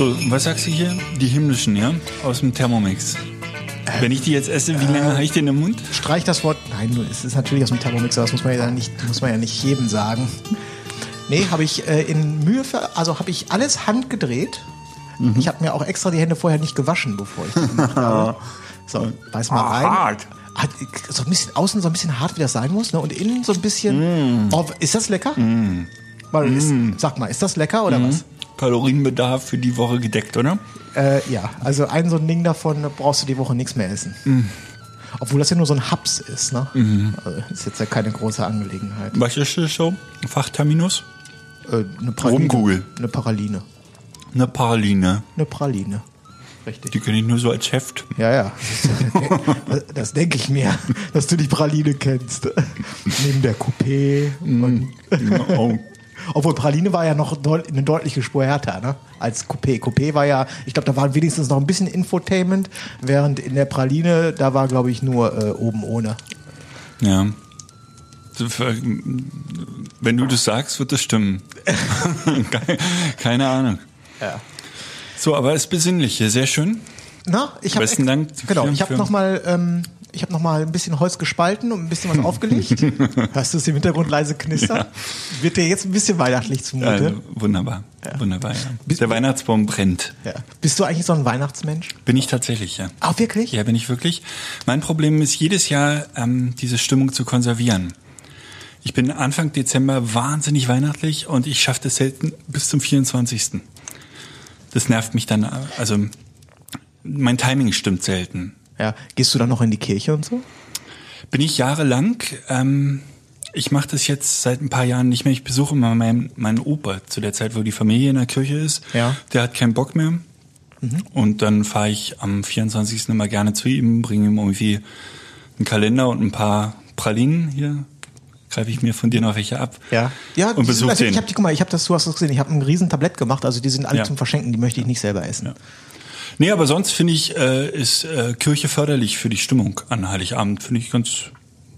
So, was sagst du hier? Die himmlischen, ja? Aus dem Thermomix. Wenn ich die jetzt esse, wie lange habe ich den im Mund? Streich das Wort. Nein, es ist natürlich aus dem Thermomixer, das muss man ja nicht, muss man ja nicht jedem sagen. Nee, habe ich äh, in Mühe, für, also habe ich alles handgedreht. Ich habe mir auch extra die Hände vorher nicht gewaschen, bevor ich das gemacht habe. So, beiß mal rein. hart. Hat so ein bisschen außen so ein bisschen hart, wie das sein muss, ne? Und innen so ein bisschen. Oh, ist das lecker? Weil ist, sag mal, ist das lecker oder was? Kalorienbedarf für die Woche gedeckt, oder? Äh, ja, also ein so ein Ding davon brauchst du die Woche nichts mehr essen. Obwohl das ja nur so ein Haps ist, ne? Also ist jetzt ja keine große Angelegenheit. Was ist das so? Fachterminus? Äh, eine Praline. Rumkugel. Eine Paraline. Eine Praline. Eine Praline. Richtig. Die kenne ich nur so als Heft. Ja, ja. Das, das denke ich mir, dass du die Praline kennst. Neben der Coupé. Und, Oh. Obwohl Praline war ja noch deut eine deutliche Spur härter, ne? Als Coupé. Coupé war ja, ich glaube, da war wenigstens noch ein bisschen Infotainment, während in der Praline, da war, glaube ich, nur äh, oben ohne. Ja. Wenn du das sagst, wird das stimmen. Keine- Ahnung. Ja. So, aber es ist besinnlich hier. Sehr schön. Na, ich habe Besten Dank Genau, ich habe für- noch mal, ähm, ich habe noch mal ein bisschen Holz gespalten und ein bisschen was aufgelegt. Hörst du es im Hintergrund leise knistern? Wird dir jetzt ein bisschen weihnachtlich zumute? Also, wunderbar. Wunderbar, ja. Der Weihnachtsbaum brennt. Ja. Bist du eigentlich so ein Weihnachtsmensch? Bin ich tatsächlich, ja. Ah, wirklich? Ja, bin ich wirklich. Mein Problem ist jedes Jahr, ähm, diese Stimmung zu konservieren. Ich bin Anfang Dezember wahnsinnig weihnachtlich und ich schaffe das selten bis zum 24. Das nervt mich dann, äh, also mein Timing stimmt selten. Ja. Gehst du dann noch in die Kirche und so? Bin ich jahrelang, ähm, ich mache das jetzt seit ein paar Jahren nicht mehr. Ich besuche immer meinen, meinen Opa zu der Zeit, wo die Familie in der Kirche ist. Ja. Der hat keinen Bock mehr. Und dann fahre ich am 24. immer gerne zu ihm, bringe ihm irgendwie einen Kalender und ein paar Pralinen hier. Greife ich mir von dir noch welche ab. Ja. Ja, Und besuche also den. ich habe die, guck mal, ich habe das, du hast das gesehen, ich habe ein riesen Tablett gemacht, also die sind alle Ja. zum Verschenken, die möchte ich nicht selber essen. Ja. Nee, aber sonst finde ich, äh, ist äh, Kirche förderlich für die Stimmung an Heiligabend. Finde ich ganz,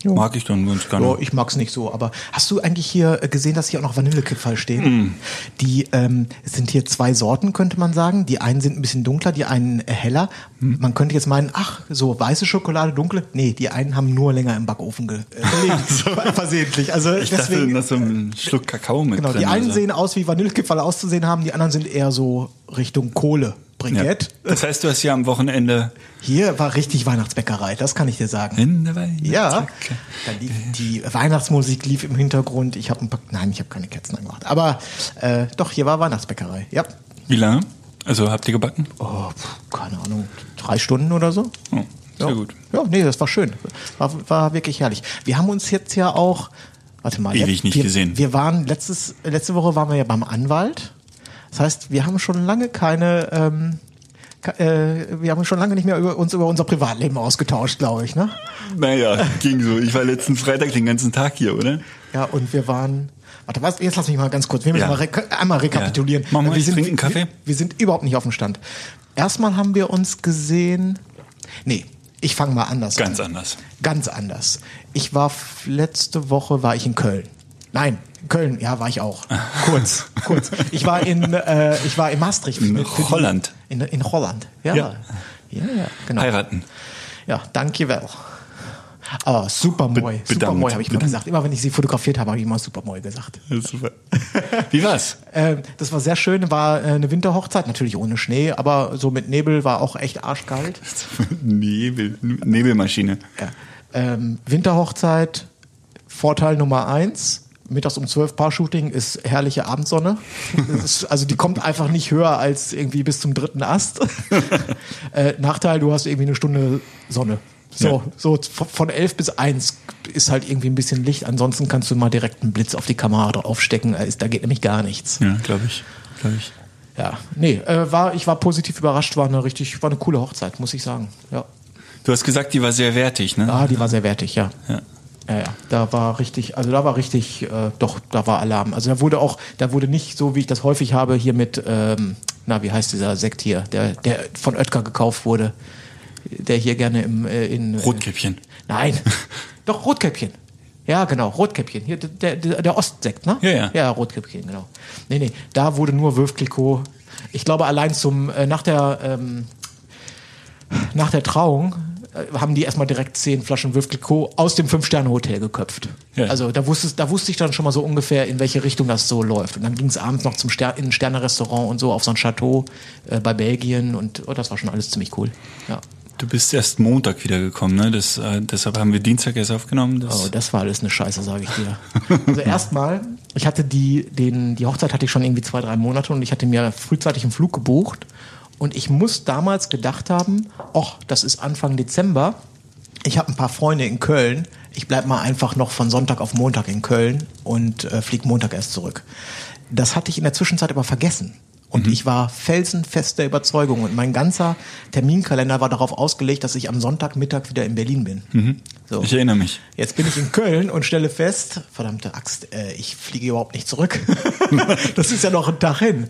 Jo. mag ich dann ganz gerne. Ja, ich mag's nicht so, aber hast du eigentlich hier äh, gesehen, dass hier auch noch Vanillekipferl stehen? Die ähm, es sind hier zwei Sorten, könnte man sagen. Die einen sind ein bisschen dunkler, die einen äh, heller. Man könnte jetzt meinen, ach, so weiße Schokolade, dunkle. Nee, die einen haben nur länger im Backofen äh, gelegt. Versehentlich. Also ich dachte, deswegen. da ist so ein Schluck Kakao mit Genau, drin. die einen oder so. sehen aus wie Vanillekipferl auszusehen haben, die anderen sind eher so Richtung Kohle. Ja. Brikett. Das heißt, du hast ja am Wochenende Hier war richtig Weihnachtsbäckerei, das kann ich dir sagen. in der Ja, dann lief, die Weihnachtsmusik lief im Hintergrund. Ich habe ein paar, nein, ich habe keine Kerzen angemacht. Aber äh, doch, hier war Weihnachtsbäckerei. Ja. Wie lange? Also habt ihr gebacken? Oh, pf, keine Ahnung, drei Stunden oder so. Oh, sehr ja. gut. Ja, nee, das war schön. War, war wirklich herrlich. Wir haben uns jetzt ja auch, warte mal, Ewig nicht wir, gesehen. Wir waren letztes, letzte Woche waren wir ja beim Anwalt. Das heißt, wir haben schon lange keine, ähm, äh, wir haben schon lange nicht mehr über uns über unser Privatleben ausgetauscht, glaube ich, ne? Naja, ging so. Ich war letzten Freitag den ganzen Tag hier, oder? Ja, und wir waren. Warte, was? Jetzt lass mich mal ganz kurz. Wir müssen Ja. mal rek einmal rekapitulieren. Ja. Mach mal, wir ich sind, trinke einen Kaffee. Wir, wir sind überhaupt nicht auf dem Stand. Erstmal haben wir uns gesehen. Nee, ich fange mal anders Ganz an. anders. Ganz anders. Ich war letzte Woche war ich in Köln. Nein, in Köln, ja, war ich auch. Kurz, kurz. Ich war in, äh, ich war in Maastricht. In die- Holland. In, in Holland, ja. Ja. Ja, ja, genau. Heiraten. Ja, danke well. Aber super moi. Be- super moi habe ich immer bedankt. gesagt. Immer wenn ich sie fotografiert habe, habe ich immer super moi gesagt. Super. Wie war's? Ähm, das war sehr schön. War äh, eine Winterhochzeit, natürlich ohne Schnee, aber so mit Nebel war auch echt arschkalt. Nebel, Nebelmaschine. Ja. Ähm, Winterhochzeit, Vorteil Nummer eins. Mittags um 12 Paar-Shooting ist herrliche Abendsonne. Ist, also die kommt einfach nicht höher als irgendwie bis zum dritten Ast. äh, Nachteil, du hast irgendwie eine Stunde Sonne. So, Ja. so von 11 bis 1 ist halt irgendwie ein bisschen Licht. Ansonsten kannst du mal direkt einen Blitz auf die Kamera draufstecken. Da geht nämlich gar nichts. Ja, glaube ich. Glaube ich. Ja, nee, äh, war, ich war positiv überrascht. War eine richtig, war eine coole Hochzeit, muss ich sagen. Ja, Du hast gesagt, die war sehr wertig, ne? ah, die war sehr wertig, ja. Ja. Ja, ja, da war richtig, also da war richtig, äh, doch, da war Alarm. Also da wurde auch, da wurde nicht so, wie ich das häufig habe, hier mit, ähm, na, wie heißt dieser Sekt hier, der, der von Oetker gekauft wurde, der hier gerne im, äh, in... äh, Rotkäppchen. Nein, doch, Rotkäppchen. Ja, genau, Rotkäppchen. Hier, der, der, der Ostsekt, ne? Ja, ja. Ja, Rotkäppchen, genau. Nee, nee, da wurde nur Wölf Clicquot. Ich glaube, allein zum, äh, nach der, ähm, nach der Trauung haben die erstmal direkt zehn Flaschen Clicquot aus dem Fünf-Sterne-Hotel geköpft. Ja. Also da wusste, da wusste ich dann schon mal so ungefähr, in welche Richtung das so läuft. Und dann ging es abends noch zum Ster in ein Sterne-Restaurant und so auf so ein Chateau äh, bei Belgien und oh, das war schon alles ziemlich cool. Ja. Du bist erst Montag wiedergekommen, ne? Das, äh, deshalb haben wir Dienstag erst aufgenommen. Das, Oh, das war alles eine Scheiße, sage ich dir. Also erstmal, ich hatte die, den, die Hochzeit hatte ich schon irgendwie zwei, drei Monate und ich hatte mir frühzeitig einen Flug gebucht. Und ich muss damals gedacht haben, ach, das ist Anfang Dezember. Ich habe ein paar Freunde in Köln. Ich bleib mal einfach noch von Sonntag auf Montag in Köln und äh, flieg Montag erst zurück. Das hatte ich in der Zwischenzeit aber vergessen. Und ich war felsenfest der Überzeugung und mein ganzer Terminkalender war darauf ausgelegt, dass ich am Sonntagmittag wieder in Berlin bin. So. Ich erinnere mich. Jetzt bin ich in Köln und stelle fest, verdammte Axt, äh, ich fliege überhaupt nicht zurück. das ist ja noch ein Tag hin.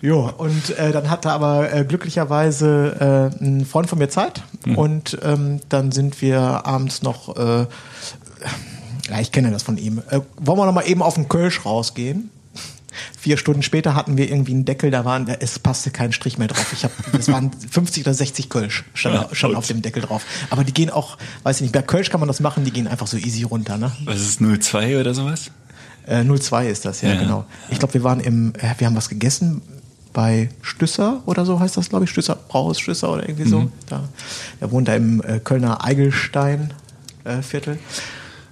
Jo, und äh, dann hatte aber äh, glücklicherweise äh, ein Freund von mir Zeit und ähm, dann sind wir abends noch, äh, ja, ich kenne das von ihm, äh, wollen wir noch mal eben auf den Kölsch rausgehen? Vier Stunden später hatten wir irgendwie einen Deckel, da waren, es passte kein Strich mehr drauf. Ich hab, das waren 50 oder 60 Kölsch, stand, Ja, gut. auf dem Deckel drauf. Aber die gehen auch, weiß ich nicht, bei Kölsch kann man das machen, die gehen einfach so easy runter, ne? Was ist 02 oder sowas? Äh, 02 ist das, ja, Ja. genau. Ich glaube, wir waren im, äh, wir haben was gegessen bei Stüsser oder so heißt das, glaube ich, Stüsser, Brauhaus Stüsser oder irgendwie so. Da, der wohnt da im äh, Kölner Eigelstein äh, Viertel.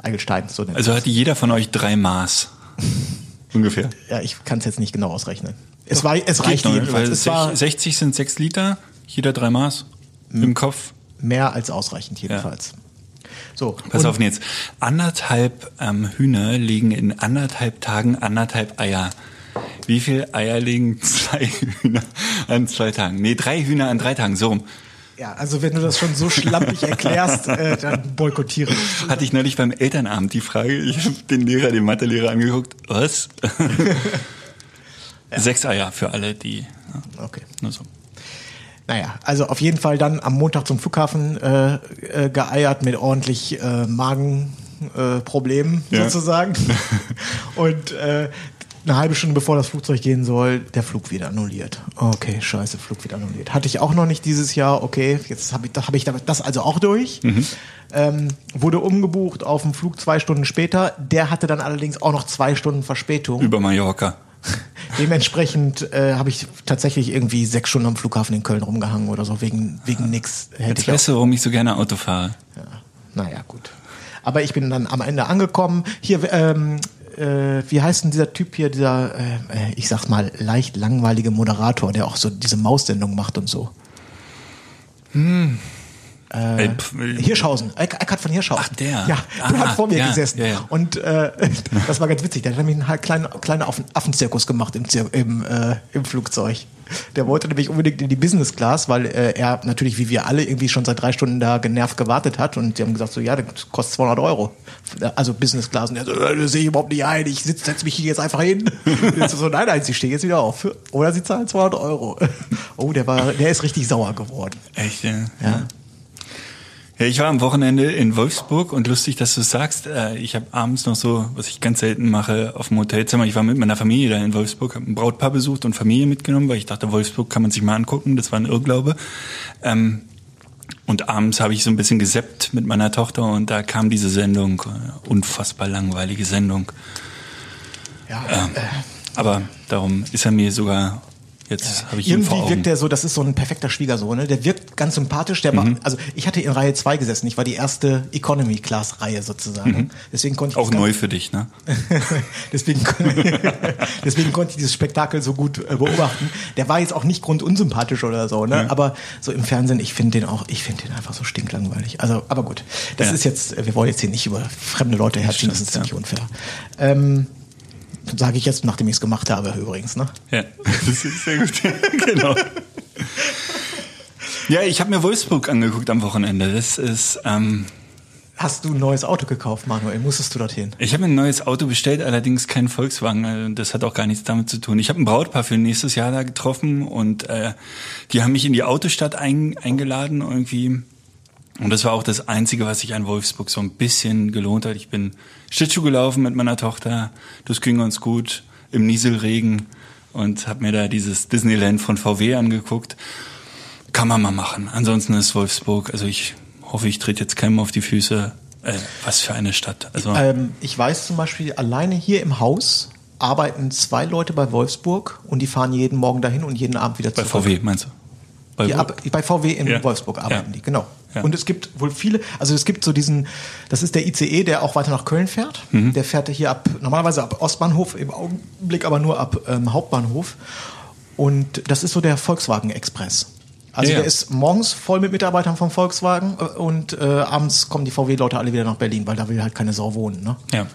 Eigelstein, so nennt Also hatte jeder von euch drei Maß. Ungefähr. Ja, ich kann es jetzt nicht genau ausrechnen. Es war, es Geht reichte noch, jedenfalls. weil Es war 60 sind 6 Liter, jeder drei Maß im Kopf. mehr als ausreichend jedenfalls. So. Pass auf jetzt. Anderthalb ähm, Hühner legen in anderthalb Tagen anderthalb Eier. Wie viel Eier legen zwei Hühner an zwei Tagen? Nee, drei Hühner an drei Tagen, so rum. Ja, also wenn du das schon so schlampig erklärst, äh, dann boykottiere ich. Hatte ich neulich beim Elternabend die Frage. Ich habe den Lehrer, den Mathelehrer angeguckt. Was? Sechs Eier für alle, die. Ja, Okay. nur so. Naja, also auf jeden Fall dann am Montag zum Flughafen äh, äh, geeiert mit ordentlich äh, Magenproblemen äh, Ja. sozusagen. Und äh, eine halbe Stunde bevor das Flugzeug gehen soll, der Flug wieder annulliert. Okay, scheiße, Flug wieder annulliert. Hatte ich auch noch nicht dieses Jahr. Okay, jetzt habe ich, hab ich das also auch durch. Ähm, wurde umgebucht auf den Flug zwei Stunden später. Der hatte dann allerdings auch noch zwei Stunden Verspätung. Über Mallorca. Dementsprechend äh, habe ich tatsächlich irgendwie sechs Stunden am Flughafen in Köln rumgehangen oder so, wegen, wegen nix. Jetzt weißt du, warum ich so gerne Auto fahre. ja, naja, gut. Aber ich bin dann am Ende angekommen. Hier, ähm, äh, wie heißt denn dieser Typ hier, dieser, äh, äh, ich sag's mal, leicht langweilige Moderator, der auch so diese Maussendung macht und so. Pf, äh, Hirschhausen, Eck- Eckhard von Hirschhausen. Ach, der. Ja, der Aha, hat vor mir ja, gesessen. ja, ja. Und äh, das war ganz witzig. Der hat nämlich einen halt kleinen, kleinen Affen, Affenzirkus gemacht im, im, äh, im Flugzeug. Der wollte nämlich unbedingt in die Business Class, weil äh, er natürlich, wie wir alle, irgendwie schon seit drei Stunden da genervt gewartet hat. Und die haben gesagt so, ja, das kostet 200 Euro. Also Business Class. Und er so, äh, das sehe ich überhaupt nicht ein. Ich sitz, setz mich hier jetzt einfach hin. Jetzt so, nein, nein, sie stehen jetzt wieder auf. Oder sie zahlen 200 Euro. Oh, der war, der ist richtig sauer geworden. Echt, ja. Ja. Ja, ich war am Wochenende in Wolfsburg und lustig, dass du es sagst. Äh, Ich habe abends noch so, was ich ganz selten mache, auf dem Hotelzimmer. Ich war mit meiner Familie da in Wolfsburg, habe ein Brautpaar besucht und Familie mitgenommen, weil ich dachte, Wolfsburg kann man sich mal angucken. Das war ein Irrglaube. Ähm, Und abends habe ich so ein bisschen geseppt mit meiner Tochter und da kam diese Sendung, äh, unfassbar langweilige Sendung. Ja, Aber darum ist er mir sogar Jetzt habe ich ihn Irgendwie wirkt der so, das ist so ein perfekter Schwiegersohn, ne? Der wirkt ganz sympathisch. Der war, Mhm. also ich hatte in Reihe 2 gesessen. Ich war die erste Economy-Class-Reihe sozusagen. Deswegen konnte ich Mhm. Auch neu für dich, ne? deswegen, deswegen konnte ich dieses Spektakel so gut äh, beobachten. Der war jetzt auch nicht grundunsympathisch oder so, ne? Aber so im Fernsehen, ich finde den auch, ich finde den einfach so stinklangweilig. Also, aber gut. Das Ja. ist jetzt, wir wollen jetzt hier nicht über fremde Leute herziehen, das ist ziemlich unfair. Ähm, Sage ich jetzt, nachdem ich es gemacht habe, übrigens, ne? Ja, das ist sehr gut. genau. Ja, ich habe mir Wolfsburg angeguckt am Wochenende. Das ist, ähm, Hast du ein neues Auto gekauft, Manuel? Musstest du dorthin? ich habe mir ein neues Auto bestellt, allerdings kein Volkswagen. Also Das hat auch gar nichts damit zu tun. Ich habe ein Brautpaar für nächstes Jahr da getroffen und äh, die haben mich in die Autostadt ein, eingeladen irgendwie. Und das war auch das Einzige, was sich an Wolfsburg so ein bisschen gelohnt hat. Ich bin Schlittschuh gelaufen mit meiner Tochter. Das ging ganz gut im Nieselregen und habe mir da dieses Disneyland von VW angeguckt. Kann man mal machen. Ansonsten ist Wolfsburg, also ich hoffe, ich trete jetzt keinem auf die Füße. Äh, was für eine Stadt. Also Ähm, ich weiß zum Beispiel, alleine hier im Haus arbeiten zwei Leute bei Wolfsburg und die fahren jeden Morgen dahin und jeden Abend wieder bei zurück. VW meinst du? Bei ab, bei VW in Ja. Wolfsburg arbeiten Ja. die, genau. Ja. Und es gibt wohl viele, also es gibt so diesen, das ist der ICE, der auch weiter nach Köln fährt. Mhm. Der fährt hier ab, normalerweise ab Ostbahnhof, im Augenblick aber nur ab ähm, Hauptbahnhof. Und das ist so der Volkswagen Express. Also Ja, ja. der ist morgens voll mit Mitarbeitern vom Volkswagen äh, und äh, abends kommen die VW-Leute alle wieder nach Berlin, weil da will halt keine Sau wohnen. Ne? Ja.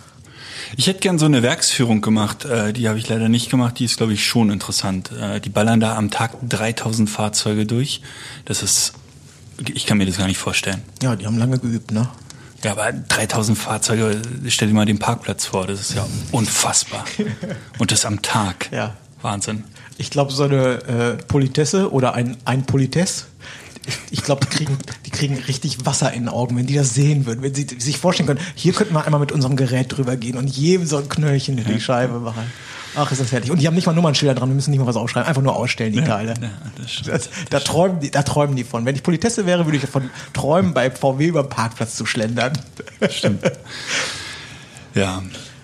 Ich hätte gern so eine Werksführung gemacht, äh, die habe ich leider nicht gemacht, die ist, glaube ich, schon interessant. Äh, die ballern da am Tag 3000 Fahrzeuge durch. Das ist, ich kann mir das gar nicht vorstellen. Ja, die haben lange geübt, ne? Ja, aber 3000 Fahrzeuge, stell dir mal den Parkplatz vor, das ist ja unfassbar. Und das am Tag. Ja. Wahnsinn. Ich glaube, so eine äh, Politesse oder ein, ein Politesse, ich, ich glaube, die kriegen, die kriegen richtig Wasser in den Augen, wenn die das sehen würden. Wenn sie sich vorstellen können, hier könnten wir einmal mit unserem Gerät drüber gehen und jedem so ein Knöllchen in die Scheibe machen. Ach, ist das fertig. Und die haben nicht mal Nummernschilder dran, wir müssen nicht mal was aufschreiben, einfach nur ausstellen, die Teile. Ja, das stimmt. Das, da, träumen die, da träumen die von. Wenn ich Politesse wäre, würde ich davon träumen, bei VW über den Parkplatz zu schlendern. Stimmt. Ja.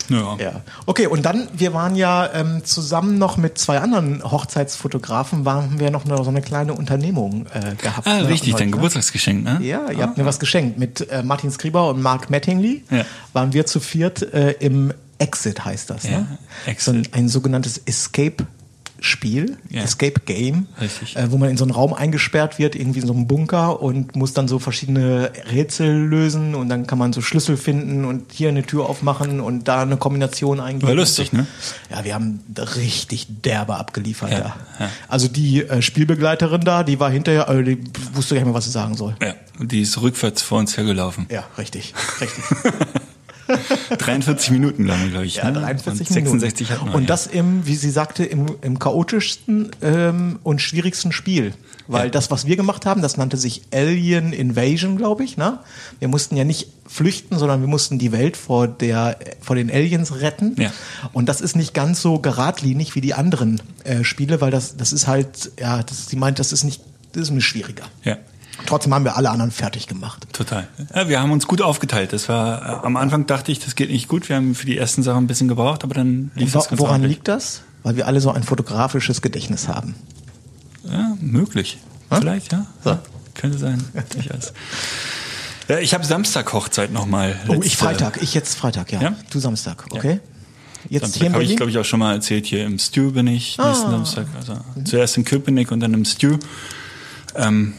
Ja. Ja. Okay, und dann, wir waren ja ähm, zusammen noch mit zwei anderen Hochzeitsfotografen, waren wir noch eine, so eine kleine Unternehmung äh, gehabt. Ah, ne, richtig, dein ne? Geburtstagsgeschenk, ne? Ja, ihr habt mir was geschenkt. Mit äh, Martin Skriber und Mark Mattingly Ja. waren wir zu viert äh, im Exit, heißt das. Ja, ne? Exit. So ein, ein sogenanntes Escape. Spiel, Ja. Escape Game, äh, wo man in so einen Raum eingesperrt wird, irgendwie in so einem Bunker und muss dann so verschiedene Rätsel lösen und dann kann man so Schlüssel finden und hier eine Tür aufmachen und da eine Kombination eingeben. War lustig, so. ne? Ja, wir haben richtig derbe abgeliefert Ja, da. ja. Also die äh, Spielbegleiterin da, die war hinterher, äh, die wusste gar nicht mehr, was sie sagen soll. Ja. Und die ist rückwärts vor uns hergelaufen. Ja, richtig, richtig. 43 Minuten lang, glaube ich. Ja, ne? 43 und Minuten. 66 hatten wir. Und das im, wie sie sagte, im, im chaotischsten ähm, und schwierigsten Spiel. Weil Ja. das, was wir gemacht haben, das nannte sich Alien Invasion, glaube ich. Ne? Wir mussten ja nicht flüchten, sondern wir mussten die Welt vor, der, vor den Aliens retten. Ja. Und das ist nicht ganz so geradlinig wie die anderen äh, Spiele, weil das, das ist halt, ja, das, sie meint, das ist nicht, das ist mir schwieriger. Ja. Trotzdem haben wir alle anderen fertig gemacht. Total. Ja, wir haben uns gut aufgeteilt. Das war äh, am Anfang dachte ich, das geht nicht gut. Wir haben für die ersten Sachen ein bisschen gebraucht, aber dann lief das ganz woran ordentlich. liegt das? Weil wir alle so ein fotografisches Gedächtnis haben. Ja, möglich. Hm? Vielleicht, ja. So. ja. Könnte sein. Durchaus. Ja, ich habe Samstag Hochzeit nochmal. Oh, ich Freitag. Ich jetzt Freitag, ja. Ja? Du Samstag, okay? Jetzt hier Samstag in habe ich, Berlin? glaube ich, auch schon mal erzählt. Hier im Stew bin ich nächsten Ah. Samstag. Also zuerst in Köpenick und dann im Stew. Ähm,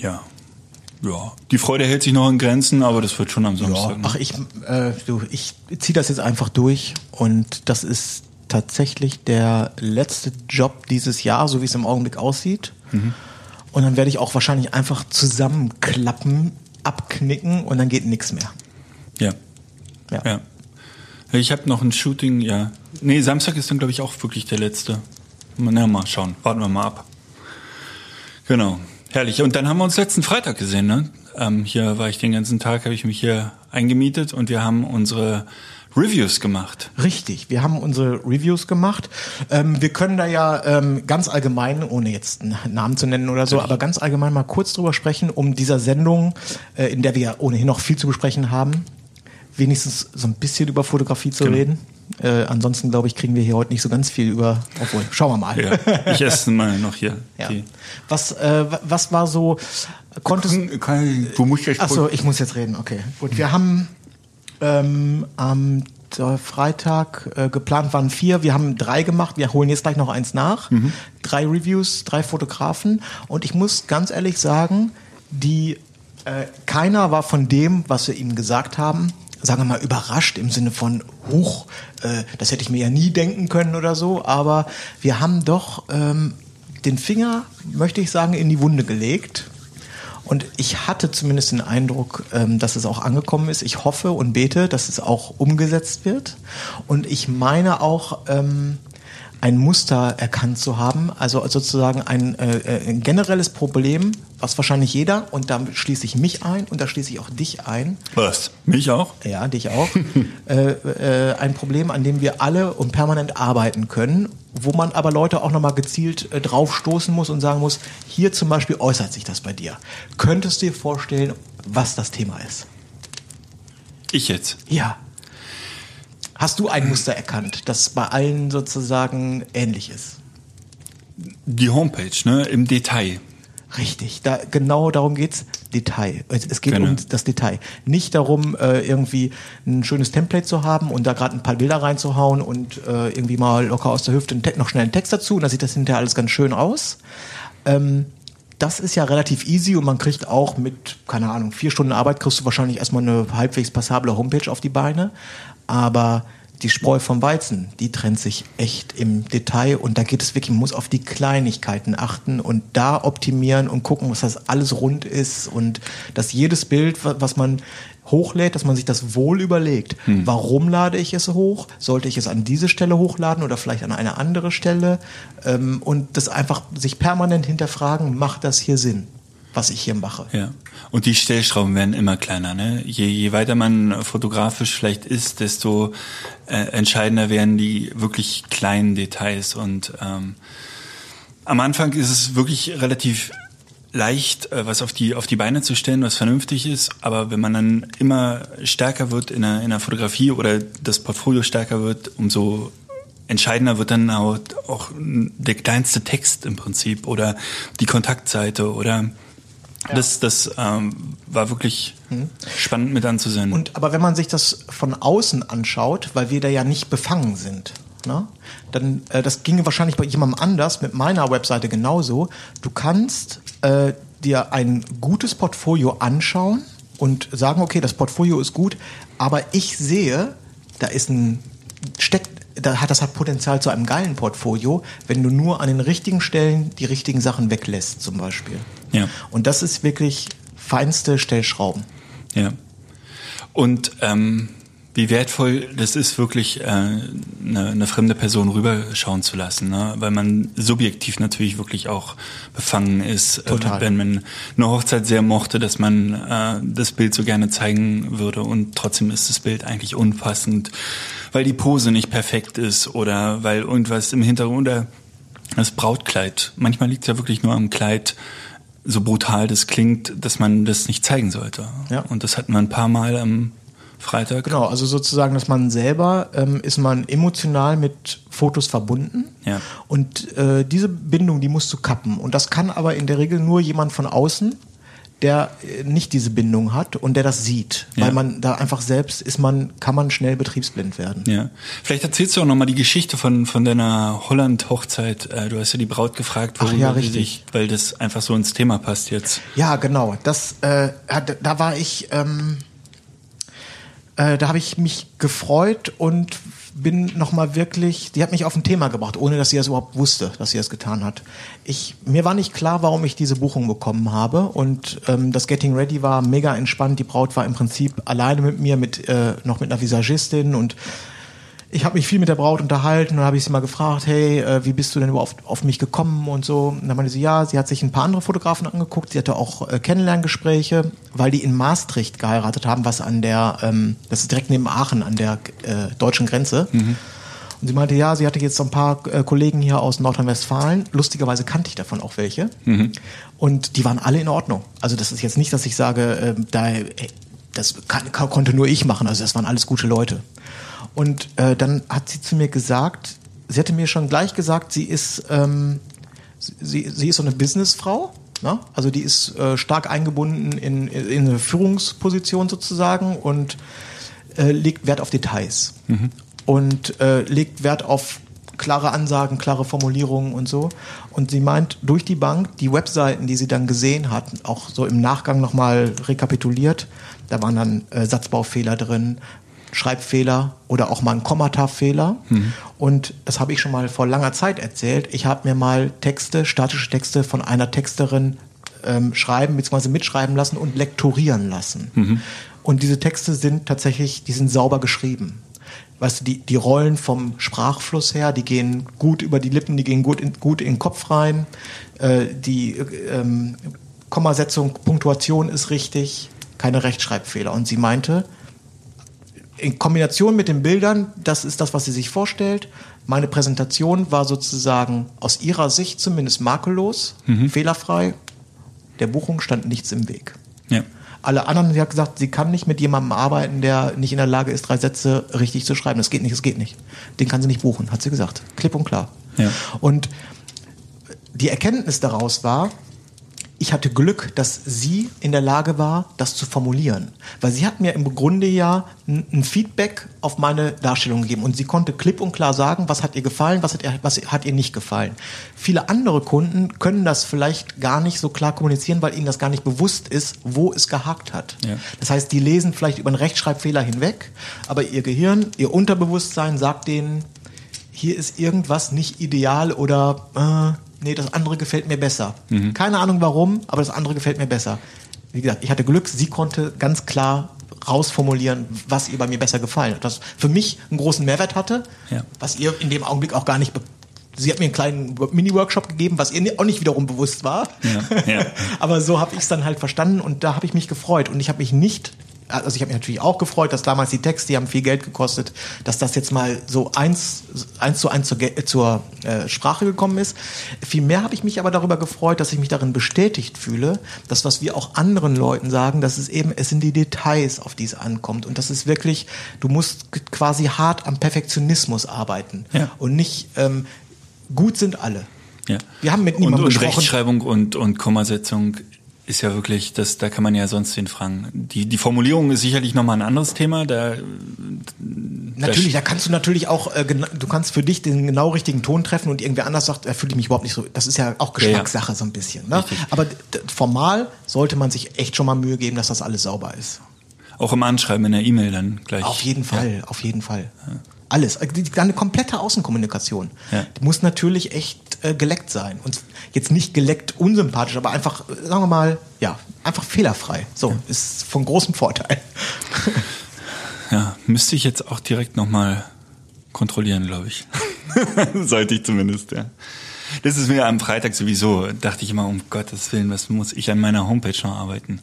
ja. Ja. Die Freude hält sich noch in Grenzen, aber das wird schon am ja, Samstag. ne? ach, ich, äh, du, ich ziehe das jetzt einfach durch und das ist tatsächlich der letzte Job dieses Jahr, so wie es im Augenblick aussieht. Mhm. Und dann werde ich auch wahrscheinlich einfach zusammenklappen, abknicken und dann geht nichts mehr. Ja. Ja. Ja. Ich habe noch ein Shooting, ja. Nee, Samstag ist dann, glaube ich, auch wirklich der letzte. Na, mal schauen. Warten wir mal ab. Genau. Herrlich. Und dann haben wir uns letzten Freitag gesehen, ne? Ähm, hier war ich den ganzen Tag, habe ich mich hier eingemietet und wir haben unsere Reviews gemacht. Richtig, wir haben unsere Reviews gemacht. Ähm, wir können da ja ähm, ganz allgemein, ohne jetzt einen Namen zu nennen oder so, aber ganz allgemein mal kurz drüber sprechen, um dieser Sendung, äh, in der wir ja ohnehin noch viel zu besprechen haben, wenigstens so ein bisschen über Fotografie zu Genau. reden. Äh, ansonsten, glaube ich, kriegen wir hier heute nicht so ganz viel über. Obwohl, schauen wir mal. Ja, ich esse mal noch hier. Ja. Was, äh, was war so, konntest Du musst jetzt Achso, ich muss jetzt reden, okay. Gut, wir haben ähm, am Freitag äh, geplant waren vier, wir haben drei gemacht, wir holen jetzt gleich noch eins nach. Drei Reviews, drei Fotografen und ich muss ganz ehrlich sagen, die äh, keiner war von dem, was wir ihm gesagt haben, sagen wir mal überrascht im Sinne von hoch, äh, das hätte ich mir ja nie denken können oder so, aber wir haben doch ähm, den Finger, möchte ich sagen, in die Wunde gelegt. Und ich hatte zumindest den Eindruck, ähm, dass es auch angekommen ist. Ich hoffe und bete, dass es auch umgesetzt wird. Und ich meine auch, ähm, ein Muster erkannt zu haben, also sozusagen ein, äh, ein generelles Problem, was wahrscheinlich jeder, und da schließe ich mich ein und da schließe ich auch dich ein, Was? Mich auch? ja, dich auch, äh, äh, ein Problem, an dem wir alle und permanent arbeiten können, wo man aber Leute auch nochmal gezielt äh, draufstoßen muss und sagen muss, hier zum Beispiel äußert sich das bei dir. Könntest du dir vorstellen, was das Thema ist? Ich jetzt. Ja. Hast du ein Muster erkannt, das bei allen sozusagen ähnlich ist? Die Homepage, ne? Im Detail. Richtig, da, genau darum geht's. Detail. Es, es geht Genau. um das Detail. Nicht darum, äh, irgendwie ein schönes Template zu haben und da gerade ein paar Bilder reinzuhauen und äh, irgendwie mal locker aus der Hüfte noch schnell einen Text dazu und dann sieht das hinterher alles ganz schön aus. Ähm, das ist ja relativ easy und man kriegt auch mit, keine Ahnung, vier Stunden Arbeit kriegst du wahrscheinlich erstmal eine halbwegs passable Homepage auf die Beine. Aber die Spreu vom Weizen, die trennt sich echt im Detail und da geht es wirklich, man muss auf die Kleinigkeiten achten und da optimieren und gucken, dass das alles rund ist und dass jedes Bild, wa- was man hochlädt, dass man sich das wohl überlegt. Warum lade ich es hoch? Sollte ich es an diese Stelle hochladen oder vielleicht an eine andere Stelle? Ähm, und das einfach sich permanent hinterfragen, macht das hier Sinn, was ich hier mache? Ja. Und die Stellschrauben werden immer kleiner. Ne? Je, je weiter man fotografisch vielleicht ist, desto äh, entscheidender werden die wirklich kleinen Details. Und ähm, am Anfang ist es wirklich relativ leicht, äh, was auf die auf die Beine zu stellen, was vernünftig ist. Aber wenn man dann immer stärker wird in der, in der Fotografie oder das Portfolio stärker wird, umso entscheidender wird dann auch, auch der kleinste Text im Prinzip oder die Kontaktseite oder das, das ähm, war wirklich spannend mit anzusehen. Und aber wenn man sich das von außen anschaut, weil wir da ja nicht befangen sind, ne, dann äh, das ginge wahrscheinlich bei jemandem anders, mit meiner Webseite genauso. Du kannst äh, dir ein gutes Portfolio anschauen und sagen, okay, das Portfolio ist gut, aber ich sehe, da ist ein steckt da hat das hat Potenzial zu einem geilen Portfolio, wenn du nur an den richtigen Stellen die richtigen Sachen weglässt, zum Beispiel. Ja. Und das ist wirklich feinste Stellschrauben. Ja. Und ähm, wie wertvoll das ist, wirklich äh, eine, eine fremde Person rüberschauen zu lassen, ne? weil man subjektiv natürlich wirklich auch befangen ist, äh, Total. wenn man eine Hochzeit sehr mochte, dass man äh, das Bild so gerne zeigen würde und trotzdem ist das Bild eigentlich unpassend, weil die Pose nicht perfekt ist oder weil irgendwas im Hintergrund oder das Brautkleid. Manchmal liegt es ja wirklich nur am Kleid, so brutal das klingt, dass man das nicht zeigen sollte. Ja. Und das hatten wir ein paar Mal am Freitag. Genau, also sozusagen, dass man selber ähm, ist man emotional mit Fotos verbunden Ja. und äh, diese Bindung, die musst du kappen und das kann aber in der Regel nur jemand von außen, der äh, nicht diese Bindung hat und der das sieht, Ja. weil man da einfach selbst ist man, kann man schnell betriebsblind werden. Ja. Vielleicht erzählst du auch nochmal die Geschichte von, von deiner Holland-Hochzeit. Äh, Du hast ja die Braut gefragt, Ach ja, richtig. sich, weil das einfach so ins Thema passt jetzt. Ja, genau. Das, äh, da war ich, ähm, äh, da habe ich mich gefreut und bin nochmal wirklich, die hat mich auf ein Thema gebracht, ohne dass sie das überhaupt wusste, dass sie das getan hat. Ich, mir war nicht klar, warum ich diese Buchung bekommen habe und ähm, das Getting Ready war mega entspannt. Die Braut war im Prinzip alleine mit mir, mit äh, noch mit einer Visagistin und ich habe mich viel mit der Braut unterhalten und dann habe ich sie mal gefragt, hey, äh, wie bist du denn überhaupt auf, mich gekommen und so. Und dann meinte sie, ja, sie hat sich ein paar andere Fotografen angeguckt, sie hatte auch äh, Kennenlerngespräche, weil die in Maastricht geheiratet haben, was an der, ähm, das ist direkt neben Aachen an der äh, deutschen Grenze. Und sie meinte, ja, sie hatte jetzt so ein paar äh, Kollegen hier aus Nordrhein-Westfalen. Lustigerweise kannte ich davon auch welche. Und die waren alle in Ordnung. Also das ist jetzt nicht, dass ich sage, äh, da, ey, das kann, kann, konnte nur ich machen. Also das waren alles gute Leute. Und äh, dann hat sie zu mir gesagt, sie hatte mir schon gleich gesagt, sie ist, ähm, sie, sie ist so eine Businessfrau. Ne? Also die ist äh, stark eingebunden in, in eine Führungsposition sozusagen und äh, legt Wert auf Details. Mhm. Und äh, legt Wert auf klare Ansagen, klare Formulierungen und so. Und sie meint, durch die Bank, die Webseiten, die sie dann gesehen hat, auch so im Nachgang nochmal rekapituliert, da waren dann äh, Satzbaufehler drin, Schreibfehler oder auch mal ein Kommatafehler. Mhm. Und das habe ich schon mal vor langer Zeit erzählt. Ich habe mir mal Texte, statische Texte von einer Texterin ähm, schreiben bzw. mitschreiben lassen und lektorieren lassen. Mhm. Und diese Texte sind tatsächlich, die sind sauber geschrieben. Weißt du, die, die Rollen vom Sprachfluss her, die gehen gut über die Lippen, die gehen gut in, gut in den Kopf rein. Äh, die ähm, Kommasetzung, Punktuation ist richtig, keine Rechtschreibfehler. Und sie meinte, in Kombination mit den Bildern, das ist das, was sie sich vorstellt. Meine Präsentation war sozusagen aus ihrer Sicht zumindest makellos, mhm. fehlerfrei. Der Buchung stand nichts im Weg. Ja. Alle anderen, sie hat gesagt, sie kann nicht mit jemandem arbeiten, der nicht in der Lage ist, drei Sätze richtig zu schreiben. Das geht nicht, das geht nicht. Den kann sie nicht buchen, hat sie gesagt. Klipp und klar. Ja. Und die Erkenntnis daraus war, ich hatte Glück, dass sie in der Lage war, das zu formulieren. Weil sie hat mir im Grunde ja ein Feedback auf meine Darstellung gegeben und sie konnte klipp und klar sagen, was hat ihr gefallen, was hat ihr, was hat ihr nicht gefallen. Viele andere Kunden können das vielleicht gar nicht so klar kommunizieren, weil ihnen das gar nicht bewusst ist, wo es gehakt hat. Ja. Das heißt, die lesen vielleicht über einen Rechtschreibfehler hinweg, aber ihr Gehirn, ihr Unterbewusstsein sagt denen, hier ist irgendwas nicht ideal oder äh, nee, das andere gefällt mir besser. Mhm. Keine Ahnung warum, aber das andere gefällt mir besser. Wie gesagt, ich hatte Glück, sie konnte ganz klar rausformulieren, was ihr bei mir besser gefallen hat. Das für mich einen großen Mehrwert hatte, ja. was ihr in dem Augenblick auch gar nicht Sie hat mir einen kleinen Mini-Workshop gegeben, was ihr auch nicht wiederum bewusst war. Ja, ja. Aber so habe ich es dann halt verstanden und da habe ich mich gefreut. Und ich habe mich nicht also ich habe mich natürlich auch gefreut, dass damals die Texte, die haben viel Geld gekostet, dass das jetzt mal so eins, eins zu eins zur, zur äh, Sprache gekommen ist. Vielmehr habe ich mich aber darüber gefreut, dass ich mich darin bestätigt fühle, dass was wir auch anderen Leuten sagen, dass es eben, es sind die Details, auf die es ankommt. Und das ist wirklich, du musst quasi hart am Perfektionismus arbeiten ja. und nicht ähm, gut sind alle. Ja. Wir haben mit niemandem und, und gesprochen. Rechtschreibung und, und Kommasetzung ist ja wirklich, das, da kann man ja sonst den fragen. Die, die Formulierung ist sicherlich nochmal ein anderes Thema. Da, natürlich, da kannst du natürlich auch, äh, du kannst für dich den genau richtigen Ton treffen und irgendwer anders sagt, er fühlt mich überhaupt nicht so. Das ist ja auch Geschmackssache ja, ja. so ein bisschen. Ne? Aber formal sollte man sich echt schon mal Mühe geben, dass das alles sauber ist. Auch im Anschreiben in der E-Mail dann gleich. Auf jeden Fall, ja. auf jeden Fall. Alles. Deine komplette Außenkommunikation ja. die muss natürlich echt äh, geleckt sein. Und jetzt nicht geleckt unsympathisch, aber einfach, sagen wir mal, ja, einfach fehlerfrei. So, ja. ist von großem Vorteil. Ja, müsste ich jetzt auch direkt nochmal kontrollieren, glaube ich. Sollte ich zumindest, ja. Das ist mir am Freitag sowieso, dachte ich immer, um Gottes Willen, was muss ich an meiner Homepage noch arbeiten?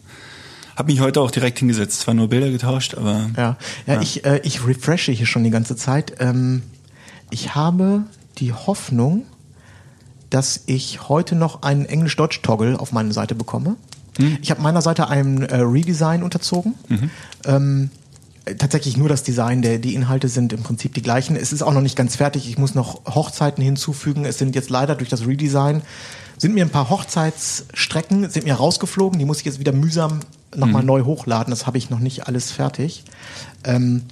Hab mich heute auch direkt hingesetzt, zwar nur Bilder getauscht, aber. Ja, ja, ja. ich, äh, ich refreshe hier schon die ganze Zeit. Ähm, ich habe die Hoffnung, dass ich heute noch einen Englisch-Deutsch-Toggle auf meine Seite bekomme. Hm. Ich habe meiner Seite ein äh, Redesign unterzogen. Mhm. Ähm, tatsächlich nur das Design, der, die Inhalte sind im Prinzip die gleichen. Es ist auch noch nicht ganz fertig. Ich muss noch Hochzeiten hinzufügen. Es sind jetzt leider durch das Redesign sind mir ein paar Hochzeitsstrecken sind mir rausgeflogen. Die muss ich jetzt wieder mühsam nochmal mhm. neu hochladen. Das habe ich noch nicht alles fertig. Ähm,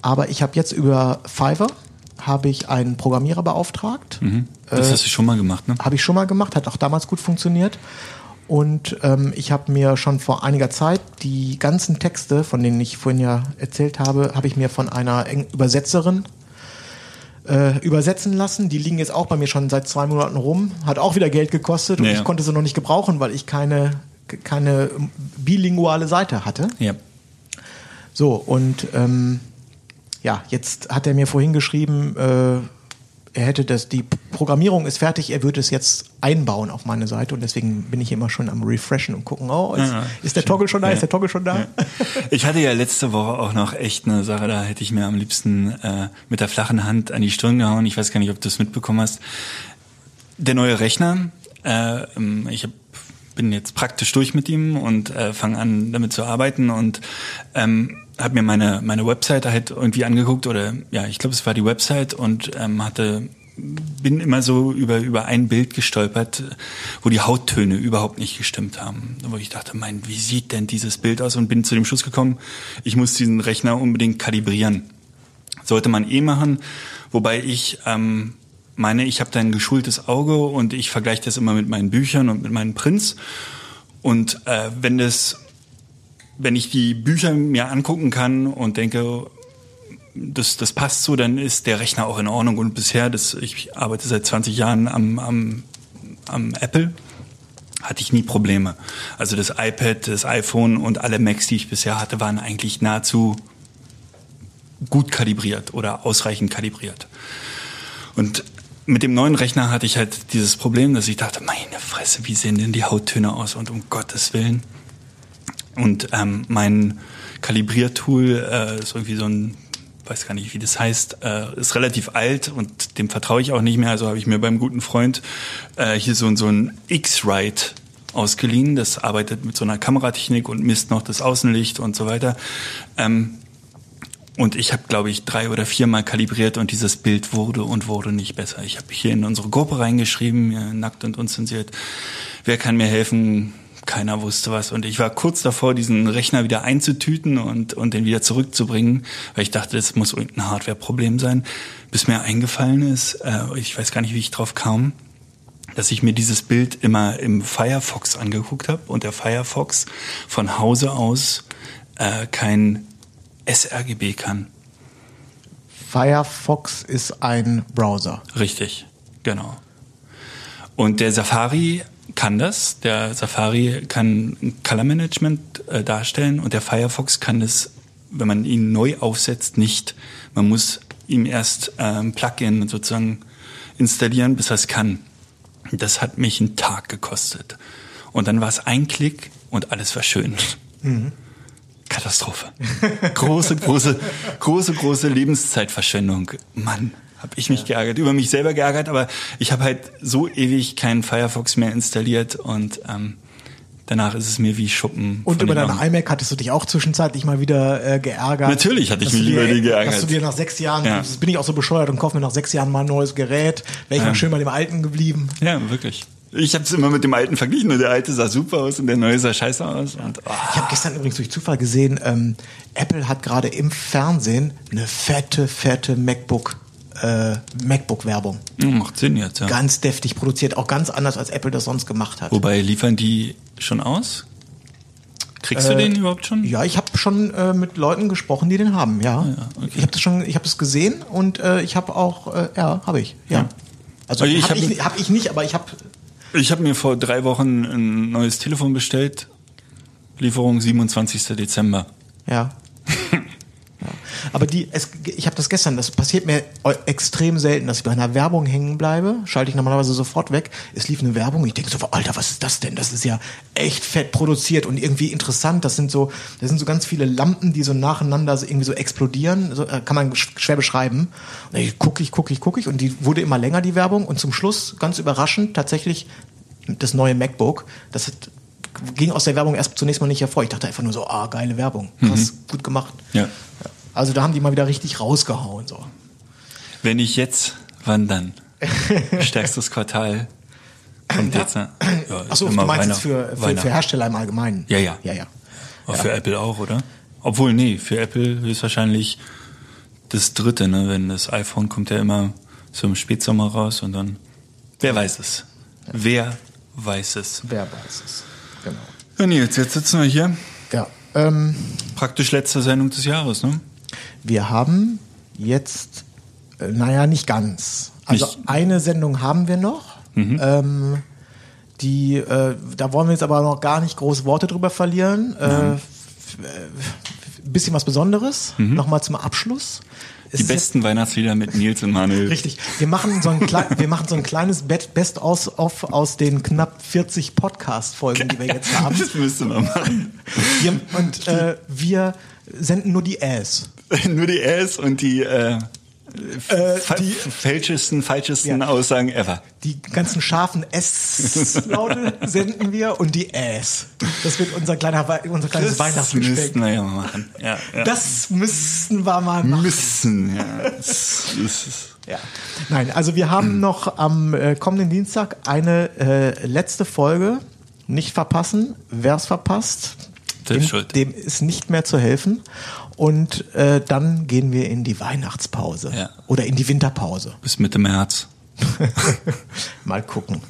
aber ich habe jetzt über Fiverr habe ich einen Programmierer beauftragt. Mhm. Das äh, hast du schon mal gemacht, ne? Habe ich schon mal gemacht, hat auch damals gut funktioniert. Und ähm, ich habe mir schon vor einiger Zeit die ganzen Texte, von denen ich vorhin ja erzählt habe, habe ich mir von einer Übersetzerin äh, übersetzen lassen. Die liegen jetzt auch bei mir schon seit zwei Monaten rum. Hat auch wieder Geld gekostet und ja. ich konnte sie noch nicht gebrauchen, weil ich keine, keine bilinguale Seite hatte. Ja. So, und ähm, ja, jetzt hat er mir vorhin geschrieben, äh, er hätte das, die Programmierung ist fertig, er würde es jetzt einbauen auf meine Seite und deswegen bin ich immer schon am Refreshen und gucken, oh, ist, ja, ist der Toggle schon da, ja. ist der Toggle schon da? Ja. Ich hatte ja letzte Woche auch noch echt eine Sache, da hätte ich mir am liebsten äh, mit der flachen Hand an die Stirn gehauen. Ich weiß gar nicht, ob du es mitbekommen hast. Der neue Rechner, äh, ähm, ich hab, bin jetzt praktisch durch mit ihm und äh, fange an, damit zu arbeiten und ähm, habe mir meine meine Webseite halt irgendwie angeguckt oder ja, ich glaube, es war die Website und ähm, hatte bin immer so über über ein Bild gestolpert, wo die Hauttöne überhaupt nicht gestimmt haben. Wo ich dachte, mein, wie sieht denn dieses Bild aus? Und bin zu dem Schluss gekommen, ich muss diesen Rechner unbedingt kalibrieren. Sollte man eh machen, wobei ich ähm, meine, ich habe da ein geschultes Auge und ich vergleiche das immer mit meinen Büchern und mit meinen Prints. Und äh, wenn das, wenn ich die Bücher mir angucken kann und denke, das, das passt so, dann ist der Rechner auch in Ordnung. Und bisher, das, ich arbeite seit 20 Jahren am, am, am Apple, hatte ich nie Probleme. Also das iPad, das iPhone und alle Macs, die ich bisher hatte, waren eigentlich nahezu gut kalibriert oder ausreichend kalibriert. Und mit dem neuen Rechner hatte ich halt dieses Problem, dass ich dachte, meine Fresse, wie sehen denn die Hauttöne aus? Und um Gottes Willen. Und ähm, mein Kalibriertool äh, ist irgendwie so ein, weiß gar nicht, wie das heißt, äh, ist relativ alt und dem vertraue ich auch nicht mehr. Also habe ich mir beim guten Freund äh, hier so, so ein X-Rite ausgeliehen. Das arbeitet mit so einer Kameratechnik und misst noch das Außenlicht und so weiter. Ähm, und ich habe, glaube ich, drei oder viermal kalibriert und dieses Bild wurde und wurde nicht besser. Ich habe hier in unsere Gruppe reingeschrieben, nackt und unzensiert. Wer kann mir helfen? Keiner wusste was. Und ich war kurz davor, diesen Rechner wieder einzutüten und, und den wieder zurückzubringen, weil ich dachte, das muss irgendein Hardware-Problem sein. Bis mir eingefallen ist, äh, ich weiß gar nicht, wie ich drauf kam, dass ich mir dieses Bild immer im Firefox angeguckt habe und der Firefox von Hause aus äh, kein sRGB kann. Firefox ist ein Browser. Richtig, genau. Und der Safari kann das. Der Safari kann Color Management äh, darstellen und der Firefox kann es, wenn man ihn neu aufsetzt, nicht. Man muss ihm erst ähm, Plugin sozusagen installieren, bis er es kann. Das hat mich einen Tag gekostet. Und dann war es ein Klick und alles war schön. Mhm. Katastrophe. Große, große, große, große Lebenszeitverschwendung. Mann, habe ich mich geärgert, über mich selber geärgert, aber ich habe halt so ewig keinen Firefox mehr installiert und ähm, danach ist es mir wie Schuppen. Und über deine iMac hattest du dich auch zwischenzeitlich mal wieder äh, geärgert. Natürlich hatte ich mich über die geärgert. Dass du dir nach sechs Jahren, ja. bin ich auch so bescheuert und kaufe mir nach sechs Jahren mal ein neues Gerät. Wäre ich ja. noch schön bei dem alten geblieben. Ja, wirklich. Ich habe es immer mit dem alten verglichen und der alte sah super aus und der neue sah scheiße aus. Und, oh. Ich habe gestern übrigens durch Zufall gesehen, ähm, Apple hat gerade im Fernsehen eine fette, fette MacBook äh, MacBook-Werbung. macht Sinn jetzt, ja. Ganz deftig produziert, auch ganz anders, als Apple das sonst gemacht hat. Wobei, liefern die schon aus? Kriegst äh, du den überhaupt schon? Ja, ich habe schon äh, mit Leuten gesprochen, die den haben, ja. Ah, ja okay. Ich habe das schon, ich habe das gesehen und äh, ich habe auch, äh, ja, habe ich, ja. ja. Also, also habe ich, hab ich nicht, aber ich habe ich habe mir vor drei Wochen ein neues Telefon bestellt. Lieferung 27. Dezember. Ja. Aber die, es, ich habe das gestern, das passiert mir extrem selten, dass ich bei einer Werbung hängen bleibe, schalte ich normalerweise sofort weg. Es lief eine Werbung, ich denke so, Alter, was ist das denn? Das ist ja echt fett produziert und irgendwie interessant. Das sind so, das sind so ganz viele Lampen, die so nacheinander so irgendwie so explodieren. So, äh, kann man schwer beschreiben. Und ich gucke ich, gucke ich, gucke ich und die wurde immer länger die Werbung und zum Schluss ganz überraschend tatsächlich das neue MacBook. Das hat, ging aus der Werbung erst zunächst mal nicht hervor. Ich dachte einfach nur so, ah, geile Werbung, krass, mhm. gut gemacht. Ja. Also da haben die mal wieder richtig rausgehauen. So. Wenn ich jetzt, wann dann? Stärkstes Quartal kommt jetzt. Ne? Ja, Achso, du meinst jetzt für, für, für, Hersteller im Allgemeinen? Ja, ja. ja, ja. Aber ja. für Apple auch, oder? Obwohl, nee, für Apple ist wahrscheinlich das dritte, ne? Wenn das iPhone kommt ja immer so im Spätsommer raus und dann. Wer weiß es? Ja. Wer weiß es? Wer weiß es? Genau. Ja, Nils, jetzt sitzen wir hier. Ja. Ähm, Praktisch letzte Sendung des Jahres, ne? Wir haben jetzt, äh, naja, nicht ganz. Also nicht. eine Sendung haben wir noch. Mhm. Ähm, die, äh, da wollen wir jetzt aber noch gar nicht große Worte drüber verlieren. Äh, äh bisschen was Besonderes, mhm. nochmal zum Abschluss. Die besten Weihnachtslieder mit Nils und Manuel. Richtig. Wir machen so ein, wir machen so ein kleines Best aus, auf, aus den knapp 40 Podcast-Folgen, die wir jetzt haben. Das müssen wir machen. Wir, und äh, wir senden nur die Äs. nur die Äs und die, äh, fa die- fälschesten, falschesten Ja. Aussagen ever. Die ganzen scharfen S-Laute senden wir und die Äs. Das wird unser, kleiner, unser kleines Das Weihnachtsgeschenk. müssten wir ja mal machen. Ja, ja. Das müssten wir mal machen. müssen, ja. Das, das Ja. Nein, also wir haben noch am äh, kommenden Dienstag eine äh, letzte Folge. Nicht verpassen. Wer es verpasst, Selbst dem, dem ist nicht mehr zu helfen. Und äh, dann gehen wir in die Weihnachtspause Ja. oder in die Winterpause. bis Mitte März. mal gucken.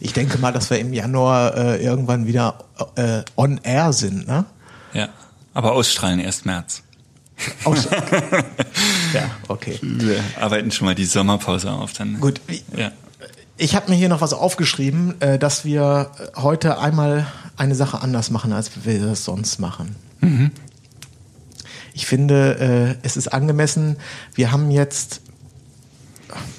Ich denke mal, dass wir im Januar äh, irgendwann wieder äh, on air sind. Ne? Ja. Aber ausstrahlen erst März. Aus ja, okay. Wir arbeiten schon mal die Sommerpause auf dann. Gut. Ja. Ich habe mir hier noch was aufgeschrieben, äh, dass wir heute einmal eine Sache anders machen, als wir das sonst machen. Ich finde, äh, es ist angemessen. Wir haben jetzt.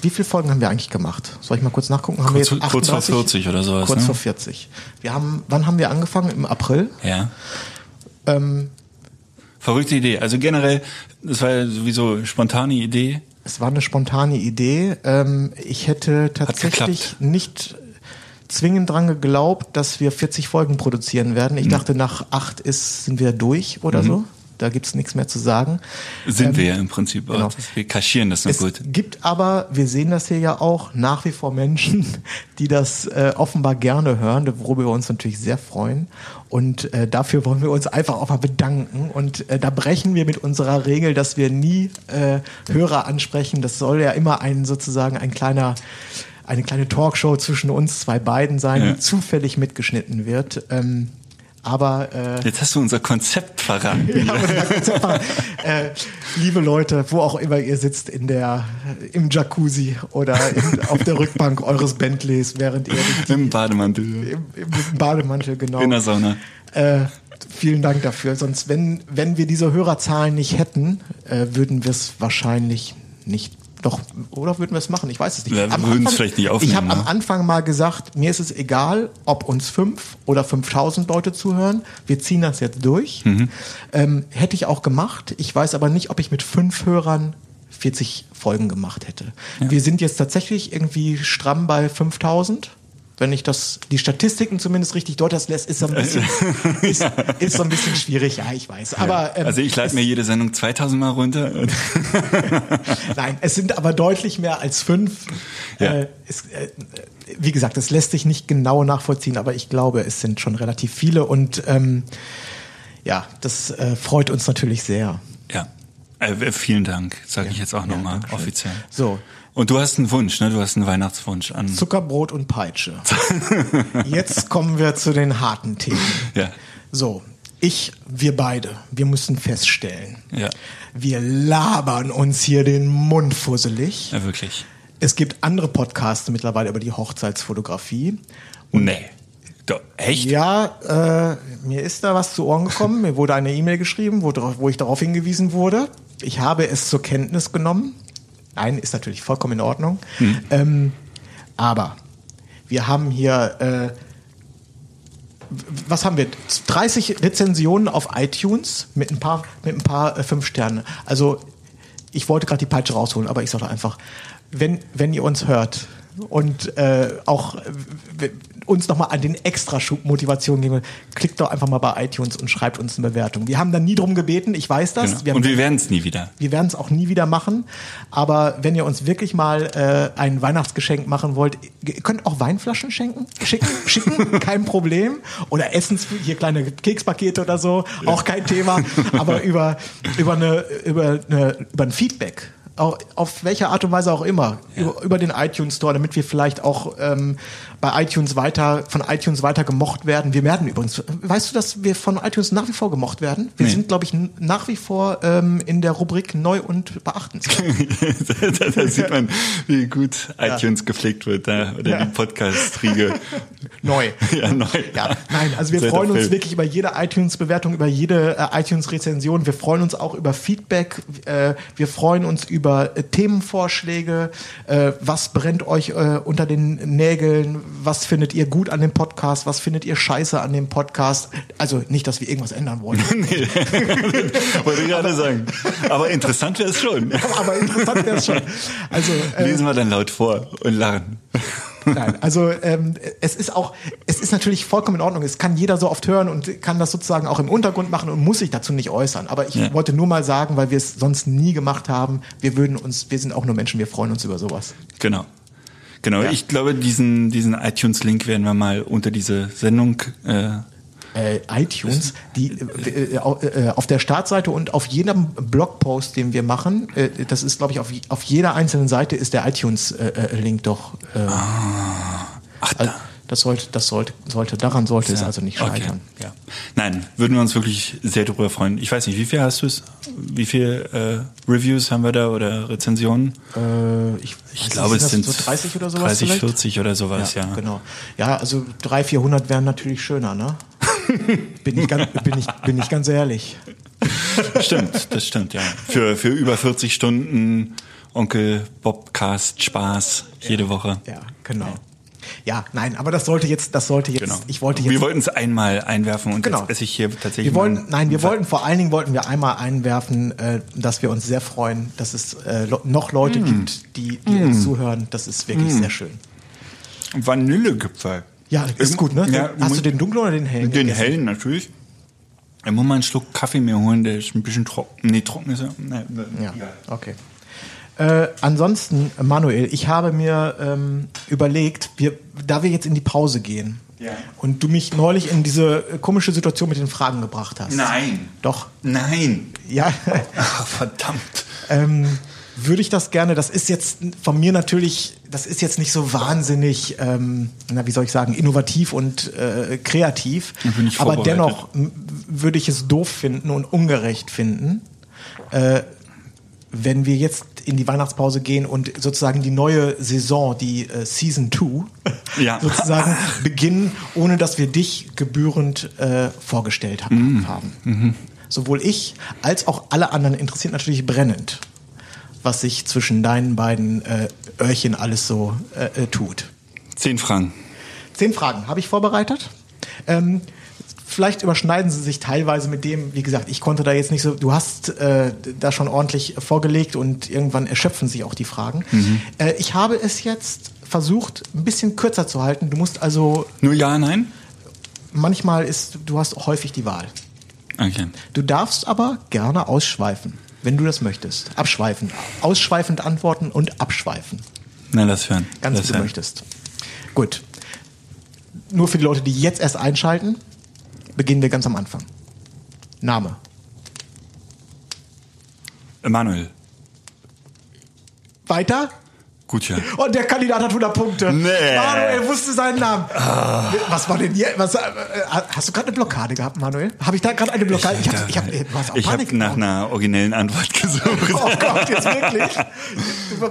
Wie viele Folgen haben wir eigentlich gemacht? Soll ich mal kurz nachgucken? Haben Kurz- wir jetzt kurz vor 38? 40 oder sowas, Kurz ne? vor 40. Wir haben, wann haben wir angefangen? Im April? Ja. Ähm, Verrückte Idee. Also generell, das war ja sowieso spontane Idee. Es war eine spontane Idee. Ähm, ich hätte tatsächlich nicht zwingend dran geglaubt, dass wir 40 Folgen produzieren werden. Mhm. Ich dachte, nach acht ist, sind wir durch oder so. Da gibt's nichts mehr zu sagen. Sind wir ja im Prinzip genau. auch. Wir kaschieren das nur Es gut. gibt aber, wir sehen das hier ja auch, nach wie vor Menschen, die das äh, offenbar gerne hören, worüber wir uns natürlich sehr freuen. Und äh, dafür wollen wir uns einfach auch mal bedanken. Und äh, da brechen wir mit unserer Regel, dass wir nie äh, Hörer ansprechen. Das soll ja immer ein sozusagen ein kleiner eine kleine Talkshow zwischen uns zwei beiden sein, Ja. die zufällig mitgeschnitten wird. Ähm, aber äh, Jetzt hast du unser Konzept verraten. ja, da gibt's einfach, äh, liebe Leute, wo auch immer ihr sitzt in der im Jacuzzi oder in, auf der Rückbank eures Bentleys, während ihr die, Im Bademantel. im, im Bademantel genau. In der Sauna. Äh, vielen Dank dafür. Sonst, wenn wenn wir diese Hörerzahlen nicht hätten, äh, würden wir es wahrscheinlich nicht. Doch, oder würden wir es machen? Ich weiß es nicht. Wir Am würden es vielleicht nicht Ich aufnehmen, habe am ne? Anfang mal gesagt, mir ist es egal, ob uns fünf oder 5000 Leute zuhören. Wir ziehen das jetzt durch. Mhm. Ähm, hätte ich auch gemacht. Ich weiß aber nicht, ob ich mit fünf Hörern 40 Folgen gemacht hätte. Wir sind jetzt tatsächlich irgendwie stramm bei 5000. Wenn ich das, die Statistiken zumindest richtig dort das lässt, ist so ein bisschen, ist, ist so ein bisschen schwierig. Ja, ich weiß. Aber, ähm, Also ich lade mir jede Sendung 2000 Mal runter. Nein, es sind aber deutlich mehr als fünf. Ja. Äh, es, äh, wie gesagt, das lässt sich nicht genau nachvollziehen, aber ich glaube, es sind schon relativ viele und ähm, ja, das äh, freut uns natürlich sehr. ja. Äh, vielen Dank, sage ich jetzt auch Ja, nochmal Dankeschön. offiziell. So, Und du hast einen Wunsch, ne? Du hast einen Weihnachtswunsch an. Zuckerbrot und Peitsche. Jetzt kommen wir zu den harten Themen. Ja. So, ich, wir beide, wir müssen feststellen, Ja. wir labern uns hier den Mund fusselig. Ja, wirklich. Es gibt andere Podcasts mittlerweile über die Hochzeitsfotografie. Nee. Doch, echt? Ja, äh, mir ist da was zu Ohren gekommen. Mir wurde eine E-Mail geschrieben, wo, wo ich darauf hingewiesen wurde. Ich habe es zur Kenntnis genommen. Nein, ist natürlich vollkommen in Ordnung. Ähm, aber wir haben hier, äh, was haben wir? 30 Rezensionen auf iTunes mit ein paar, mit ein paar äh, fünf Sterne. Also ich wollte gerade die Peitsche rausholen, aber ich sage einfach, wenn, wenn ihr uns hört und äh, auch uns nochmal an den Extraschub Motivation geben, klickt doch einfach mal bei iTunes und schreibt uns eine Bewertung. Wir haben da nie drum gebeten, ich weiß das. Genau. Wir Und wir werden es nie wieder. wir werden es auch nie wieder machen. Aber wenn ihr uns wirklich mal äh, ein Weihnachtsgeschenk machen wollt, ihr könnt auch Weinflaschen schenken, schicken, schicken, kein Problem. Oder Essens, hier kleine Kekspakete oder so, auch kein Thema. Aber über, über, eine, über, eine, über ein Feedback. Auf welche Art und Weise auch immer, über, über den iTunes Store, damit wir vielleicht auch ähm, bei iTunes weiter, von iTunes weiter gemocht werden. Wir werden übrigens, weißt du, dass wir von iTunes nach wie vor gemocht werden? Wir Nee. sind, glaube ich, nach wie vor ähm, in der Rubrik neu und beachtenswert. da, da sieht man, wie gut iTunes gepflegt wird, da, oder Ja. die Podcast-Riege. neu. ja, neu. Ja, nein, also wir Seit freuen uns wirklich über jede iTunes-Bewertung, über jede äh, iTunes-Rezension. Wir freuen uns auch über Feedback. Äh, wir freuen uns über über äh, Themenvorschläge. Äh, was brennt euch äh, unter den Nägeln? Was findet ihr gut an dem Podcast? Was findet ihr scheiße an dem Podcast? Also nicht, dass wir irgendwas ändern wollen. nee, wollte ich gerade sagen. Aber interessant wäre es schon. Aber interessant wäre es schon. Also, Lesen wir dann laut vor und lachen. Nein, also ähm, es ist auch, es ist natürlich vollkommen in Ordnung. Es kann jeder so oft hören und kann das sozusagen auch im Untergrund machen und muss sich dazu nicht äußern. Aber ich Ja. wollte nur mal sagen, weil wir es sonst nie gemacht haben, wir würden uns, wir sind auch nur Menschen, wir freuen uns über sowas. Genau. Genau, Ja. ich glaube, diesen, diesen iTunes-Link werden wir mal unter diese Sendung äh, Äh, iTunes, die äh, äh, au- äh, auf der Startseite und auf jedem Blogpost, den wir machen, äh, das ist, glaube ich, auf, auf jeder einzelnen Seite ist der iTunes-Link doch. Äh, Ach, also, das sollte, das sollte, sollte, daran sollte es Ja. also nicht Okay, scheitern. Ja. Nein, würden wir uns wirklich sehr darüber freuen. Ich weiß nicht, wie viel hast du es? Wie viel äh, Reviews haben wir da oder Rezensionen? Äh, ich Ich glaube, es sind so 30 oder sowas 30, vielleicht? 40 oder sowas, ja. Genau. Ja, also 300, 400 wären natürlich schöner, ne? bin, ich ganz, bin, ich, bin ich ganz ehrlich. Stimmt, das stimmt, ja. Für, für über 40 Stunden Onkel Bobcast Spaß jede Woche. Ja, genau. Ja, nein, aber das sollte jetzt, das sollte jetzt, Genau. ich wollte jetzt. wir wollten es einmal einwerfen und Genau. jetzt esse ich hier tatsächlich wir wollen, nein, wir wollten vor allen Dingen wollten wir einmal einwerfen, äh, dass wir uns sehr freuen, dass es äh, noch Leute Mm. gibt, die, die uns zuhören. Das ist wirklich sehr schön. Vanillegipfel. Ja, ist gut, ne? Ja, Hast du den dunklen oder den hellen? Den gegessen? hellen natürlich. Ich muss mal einen Schluck Kaffee mir holen, der ist ein bisschen trocken. Nee, trocken ist er. Nee, Ja, okay. Äh, ansonsten, Manuel, ich habe mir ähm, überlegt, wir, da wir jetzt in die Pause gehen Ja. und du mich neulich in diese komische Situation mit den Fragen gebracht hast. Nein. Doch. Nein. Ja, Ach, verdammt. ähm, würde ich das gerne, das ist jetzt von mir natürlich, das ist jetzt nicht so wahnsinnig, ähm, na, wie soll ich sagen, innovativ und äh, kreativ. Da bin ich aber dennoch würde ich es doof finden und ungerecht finden, äh, wenn wir jetzt in die Weihnachtspause gehen und sozusagen die neue Saison, die äh, Season 2, Ja. sozusagen beginnen, ohne dass wir dich gebührend äh, vorgestellt ha Mhm. haben. Sowohl ich als auch alle anderen interessiert natürlich brennend, was sich zwischen deinen beiden äh, Öhrchen alles so äh, äh, tut. Zehn Franken. Zehn Fragen habe ich vorbereitet. Ähm, vielleicht überschneiden sie sich teilweise mit dem, wie gesagt, ich konnte da jetzt nicht so, du hast äh, da schon ordentlich vorgelegt und irgendwann erschöpfen sich auch die Fragen. Äh, ich habe es jetzt versucht, ein bisschen kürzer zu halten. Du musst also, Nur ja, nein? manchmal ist, du hast häufig die Wahl. Okay. Du darfst aber gerne ausschweifen, wenn du das möchtest. Abschweifen. Ausschweifend antworten und abschweifen. Na, lass hören. Ganz lass wie du hören. möchtest. Gut. Nur für die Leute, die jetzt erst einschalten, beginnen wir ganz am Anfang. Name. Emanuel. Weiter? Gut, ja. Und der Kandidat hat 100 Punkte. Nee. Manuel wusste seinen Namen. Was war denn hier? Was, äh, hast du gerade eine Blockade gehabt, Manuel? Habe ich da gerade eine Blockade? Ich, hab, ich, hab, auch ich Panik habe nach einer originellen Antwort gesucht. Oh Gott, jetzt wirklich?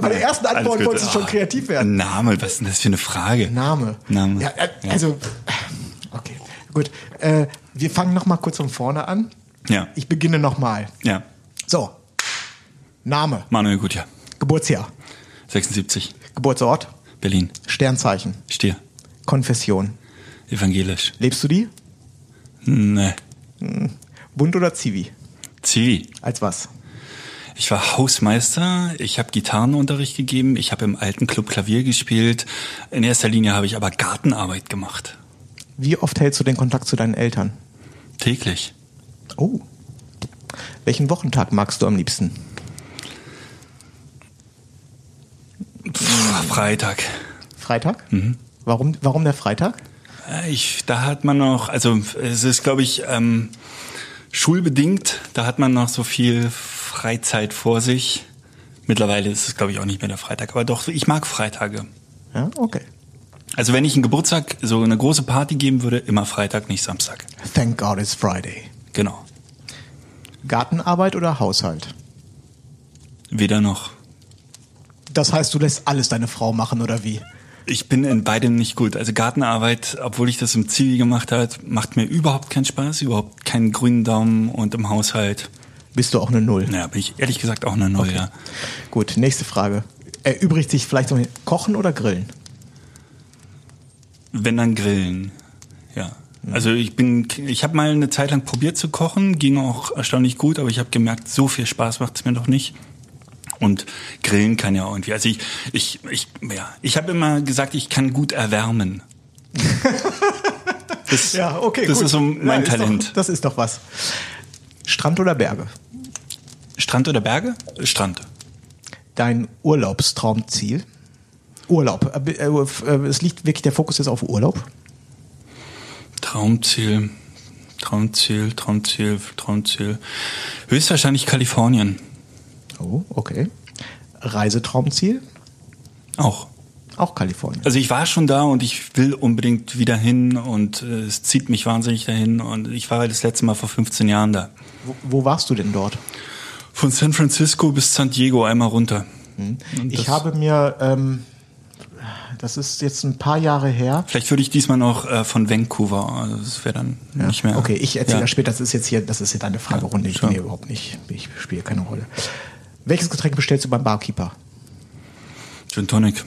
Bei der ersten Antwort wolltest du schon Ah, kreativ werden. Name, was ist denn das für eine Frage? Name. Name. Ja, äh, also, okay, gut. Äh, wir fangen noch mal kurz von vorne an. Ja. Ich beginne noch mal. Ja. So. Name, Manuel Gutjahr. Geburtsjahr, 76. Geburtsort, Berlin. Sternzeichen, Stier. Konfession. Evangelisch. Lebst du die? Nee. Bund oder Zivi? Zivi. Als was? Ich war Hausmeister, ich habe Gitarrenunterricht gegeben, ich habe im alten Club Klavier gespielt. In erster Linie habe ich aber Gartenarbeit gemacht. Wie oft hältst du den Kontakt zu deinen Eltern? Täglich. Oh. Welchen Wochentag magst du am liebsten? Pff, Freitag. Freitag? Warum, warum der Freitag? Äh, Ich, da hat man noch, also es ist, glaube ich, ähm, schulbedingt. Da hat man noch so viel Freizeit vor sich. Mittlerweile ist es, glaube ich, auch nicht mehr der Freitag. Aber doch, ich mag Freitage. Ja, okay. Also wenn ich einen Geburtstag, so eine große Party geben würde, immer Freitag, nicht Samstag. Thank God it's Friday. Genau. Gartenarbeit oder Haushalt? Weder noch. Das heißt, du lässt alles deine Frau machen oder wie? Ich bin in beidem nicht gut. Also Gartenarbeit, obwohl ich das im Zivi gemacht habe, macht mir überhaupt keinen Spaß, überhaupt keinen grünen Daumen und im Haushalt. Bist du auch eine Null? Ja, bin ich ehrlich gesagt auch eine Null, Okay. ja. Gut, nächste Frage. Erübrigt sich vielleicht ein Kochen oder Grillen? Wenn dann grillen, ja. Also ich bin, ich habe mal eine Zeit lang probiert zu kochen, ging auch erstaunlich gut, aber ich habe gemerkt, so viel Spaß macht es mir doch nicht. Und grillen kann ja irgendwie. Also ich, ich, ich, ja, ich habe immer gesagt, ich kann gut erwärmen. Das, Das ist so mein ist Talent. Doch, das ist doch was. Strand oder Berge? Strand oder Berge? Strand. Dein Urlaubstraumziel? Urlaub. Äh, äh, äh, Es liegt wirklich der Fokus jetzt auf Urlaub. Traumziel, Traumziel, Traumziel, Traumziel. Höchstwahrscheinlich Kalifornien. Oh, okay. Reisetraumziel? Auch. Auch Kalifornien. Also ich war schon da und ich will unbedingt wieder hin und es zieht mich wahnsinnig dahin und ich war das letzte Mal vor 15 Jahren da. Wo, wo warst du denn dort? Von San Francisco bis San Diego einmal runter. Und Ich habe mir, ähm, das ist jetzt ein paar Jahre her. Vielleicht würde ich diesmal noch äh, von Vancouver, also das wäre dann nicht mehr. Okay, ich erzähle ja. das später. Das ist jetzt hier, das ist jetzt eine Fragerunde. Ich sure. mir überhaupt nicht, ich spiele keine Rolle. Welches Getränk bestellst du beim Barkeeper? Gin Tonic.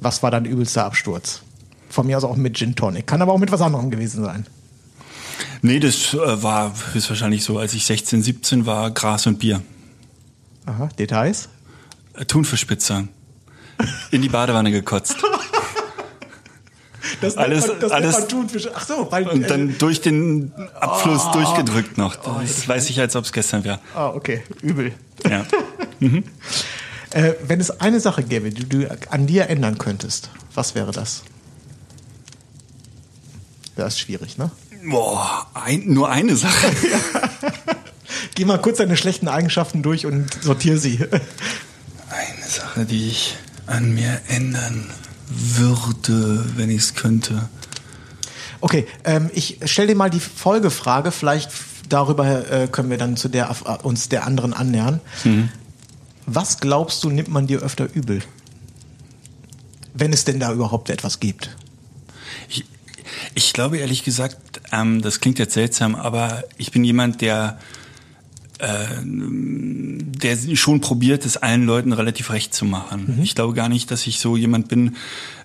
Was war dein übelster Absturz? Von mir aus auch mit Gin Tonic. Kann aber auch mit was anderem gewesen sein. Nee, das äh, war höchstwahrscheinlich so, als ich 16, 17 war, Gras und Bier. Aha, Details? Thunfischpizza. In die Badewanne gekotzt. Das Alles- man, das alles- Thunfisch. Ach so, weil Und äh, dann durch den Abfluss Oh. durchgedrückt noch. Das weiß ich, als ob es gestern wäre. Ah, okay, übel. Ja. Äh, wenn es eine Sache gäbe, die du an dir ändern könntest, was wäre das? Das ist schwierig, ne? Boah, ein, nur eine Sache. Geh mal kurz deine schlechten Eigenschaften durch und sortier sie. Eine Sache, die ich an mir ändern würde, wenn ich es könnte. Okay, ähm, ich stelle dir mal die Folgefrage. Vielleicht darüber äh, können wir dann zu der äh, uns der anderen annähern. Was glaubst du, nimmt man dir öfter übel? Wenn es denn da überhaupt etwas gibt. Ich, ich glaube ehrlich gesagt, ähm, das klingt jetzt seltsam, aber ich bin jemand, der, äh, der schon probiert, es allen Leuten relativ recht zu machen. Ich glaube gar nicht, dass ich so jemand bin,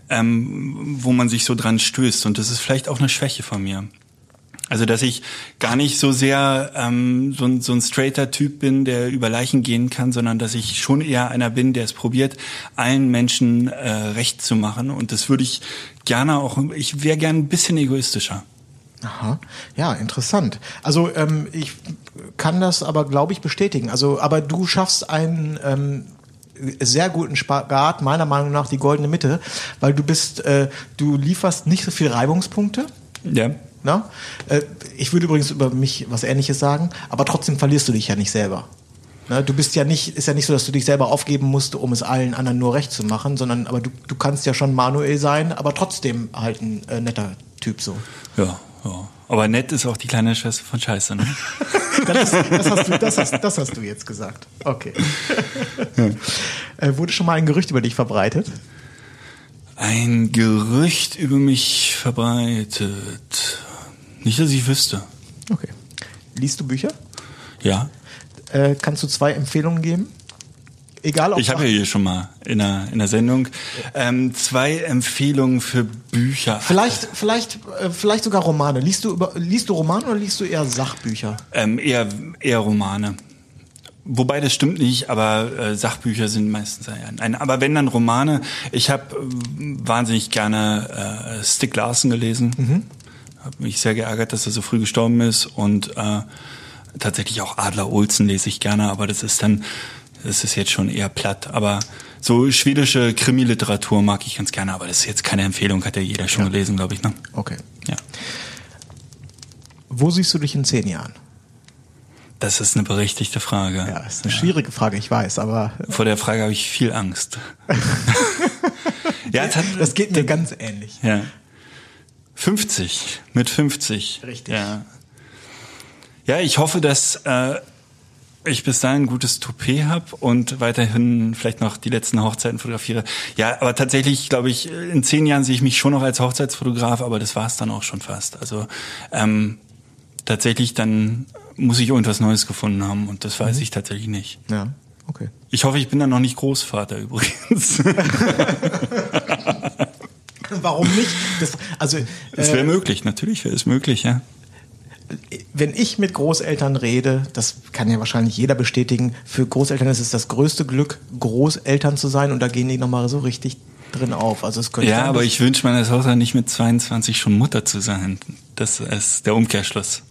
ähm, wo man sich so dran stößt. Und das ist vielleicht auch eine Schwäche von mir. Also, dass ich gar nicht so sehr ähm, so, ein, so ein straighter Typ bin, der über Leichen gehen kann, sondern dass ich schon eher einer bin, der es probiert, allen Menschen äh, recht zu machen. Und das würde ich gerne auch, ich wäre gern ein bisschen egoistischer. Aha, ja, interessant. Also ähm, ich kann das aber, glaube ich, bestätigen. Also, aber du schaffst einen ähm, sehr guten Spagat, meiner Meinung nach die goldene Mitte, weil du bist, äh, du lieferst nicht so viel Reibungspunkte. Ja. Na? Äh, ich würde übrigens über mich was Ähnliches sagen, aber trotzdem verlierst du dich ja nicht selber. Na, du bist ja nicht, ist ja nicht so, dass du dich selber aufgeben musst, um es allen anderen nur recht zu machen, sondern aber du, du kannst ja schon Manuel sein, aber trotzdem halt ein äh, netter Typ so. Ja, ja. Aber nett ist auch die kleine Schwester von Scheiße, ne? Das, das, hast du, das, hast, das hast du jetzt gesagt. Okay. Äh, wurde schon mal ein Gerücht über dich verbreitet? Ein Gerücht über mich verbreitet. Nicht, dass ich wüsste. Okay. Liest du Bücher? Ja. Äh, kannst du zwei Empfehlungen geben? Egal ob Ich habe ja hier schon mal in der, in der Sendung ähm, zwei Empfehlungen für Bücher. Vielleicht, vielleicht, äh, vielleicht sogar Romane. Liest du, über, liest du Romane oder liest du eher Sachbücher? Ähm, eher, eher Romane. Wobei das stimmt nicht, aber äh, Sachbücher sind meistens ein, ein. Aber wenn dann Romane, ich habe äh, wahnsinnig gerne äh, Stieg Larsen gelesen. Mhm. Habe mich sehr geärgert, dass er so früh gestorben ist und äh, tatsächlich auch Adler Olsen lese ich gerne, aber das ist dann, das ist jetzt schon eher platt. Aber so schwedische Krimiliteratur mag ich ganz gerne, aber das ist jetzt keine Empfehlung, hat ja jeder schon gelesen, glaube ich. Ne? Okay. Ja. Wo siehst du dich in zehn Jahren? Das ist eine berechtigte Frage. Ja, ist eine schwierige Frage, ich weiß, aber Vor der Frage habe ich viel Angst. ja, es hat, das geht mir ganz ähnlich. ja. 50, mit 50. Richtig. Ja, ja ich hoffe, dass äh, ich bis dahin ein gutes Toupet habe und weiterhin vielleicht noch die letzten Hochzeiten fotografiere. Ja, aber tatsächlich, glaube ich, in zehn Jahren sehe ich mich schon noch als Hochzeitsfotograf, aber das war es dann auch schon fast. Also ähm, tatsächlich, dann muss ich irgendwas Neues gefunden haben und das weiß ich tatsächlich nicht. Ja, okay. Ich hoffe, ich bin dann noch nicht Großvater übrigens. Warum nicht? Das, also, Es wäre äh, möglich, natürlich wäre es möglich, ja. Wenn ich mit Großeltern rede, das kann ja wahrscheinlich jeder bestätigen, für Großeltern ist es das größte Glück, Großeltern zu sein und da gehen die nochmal so richtig drin auf. Also es könnte Ja, aber ich wünsche meiner Tochter nicht mit 22 schon Mutter zu sein. Das ist der Umkehrschluss.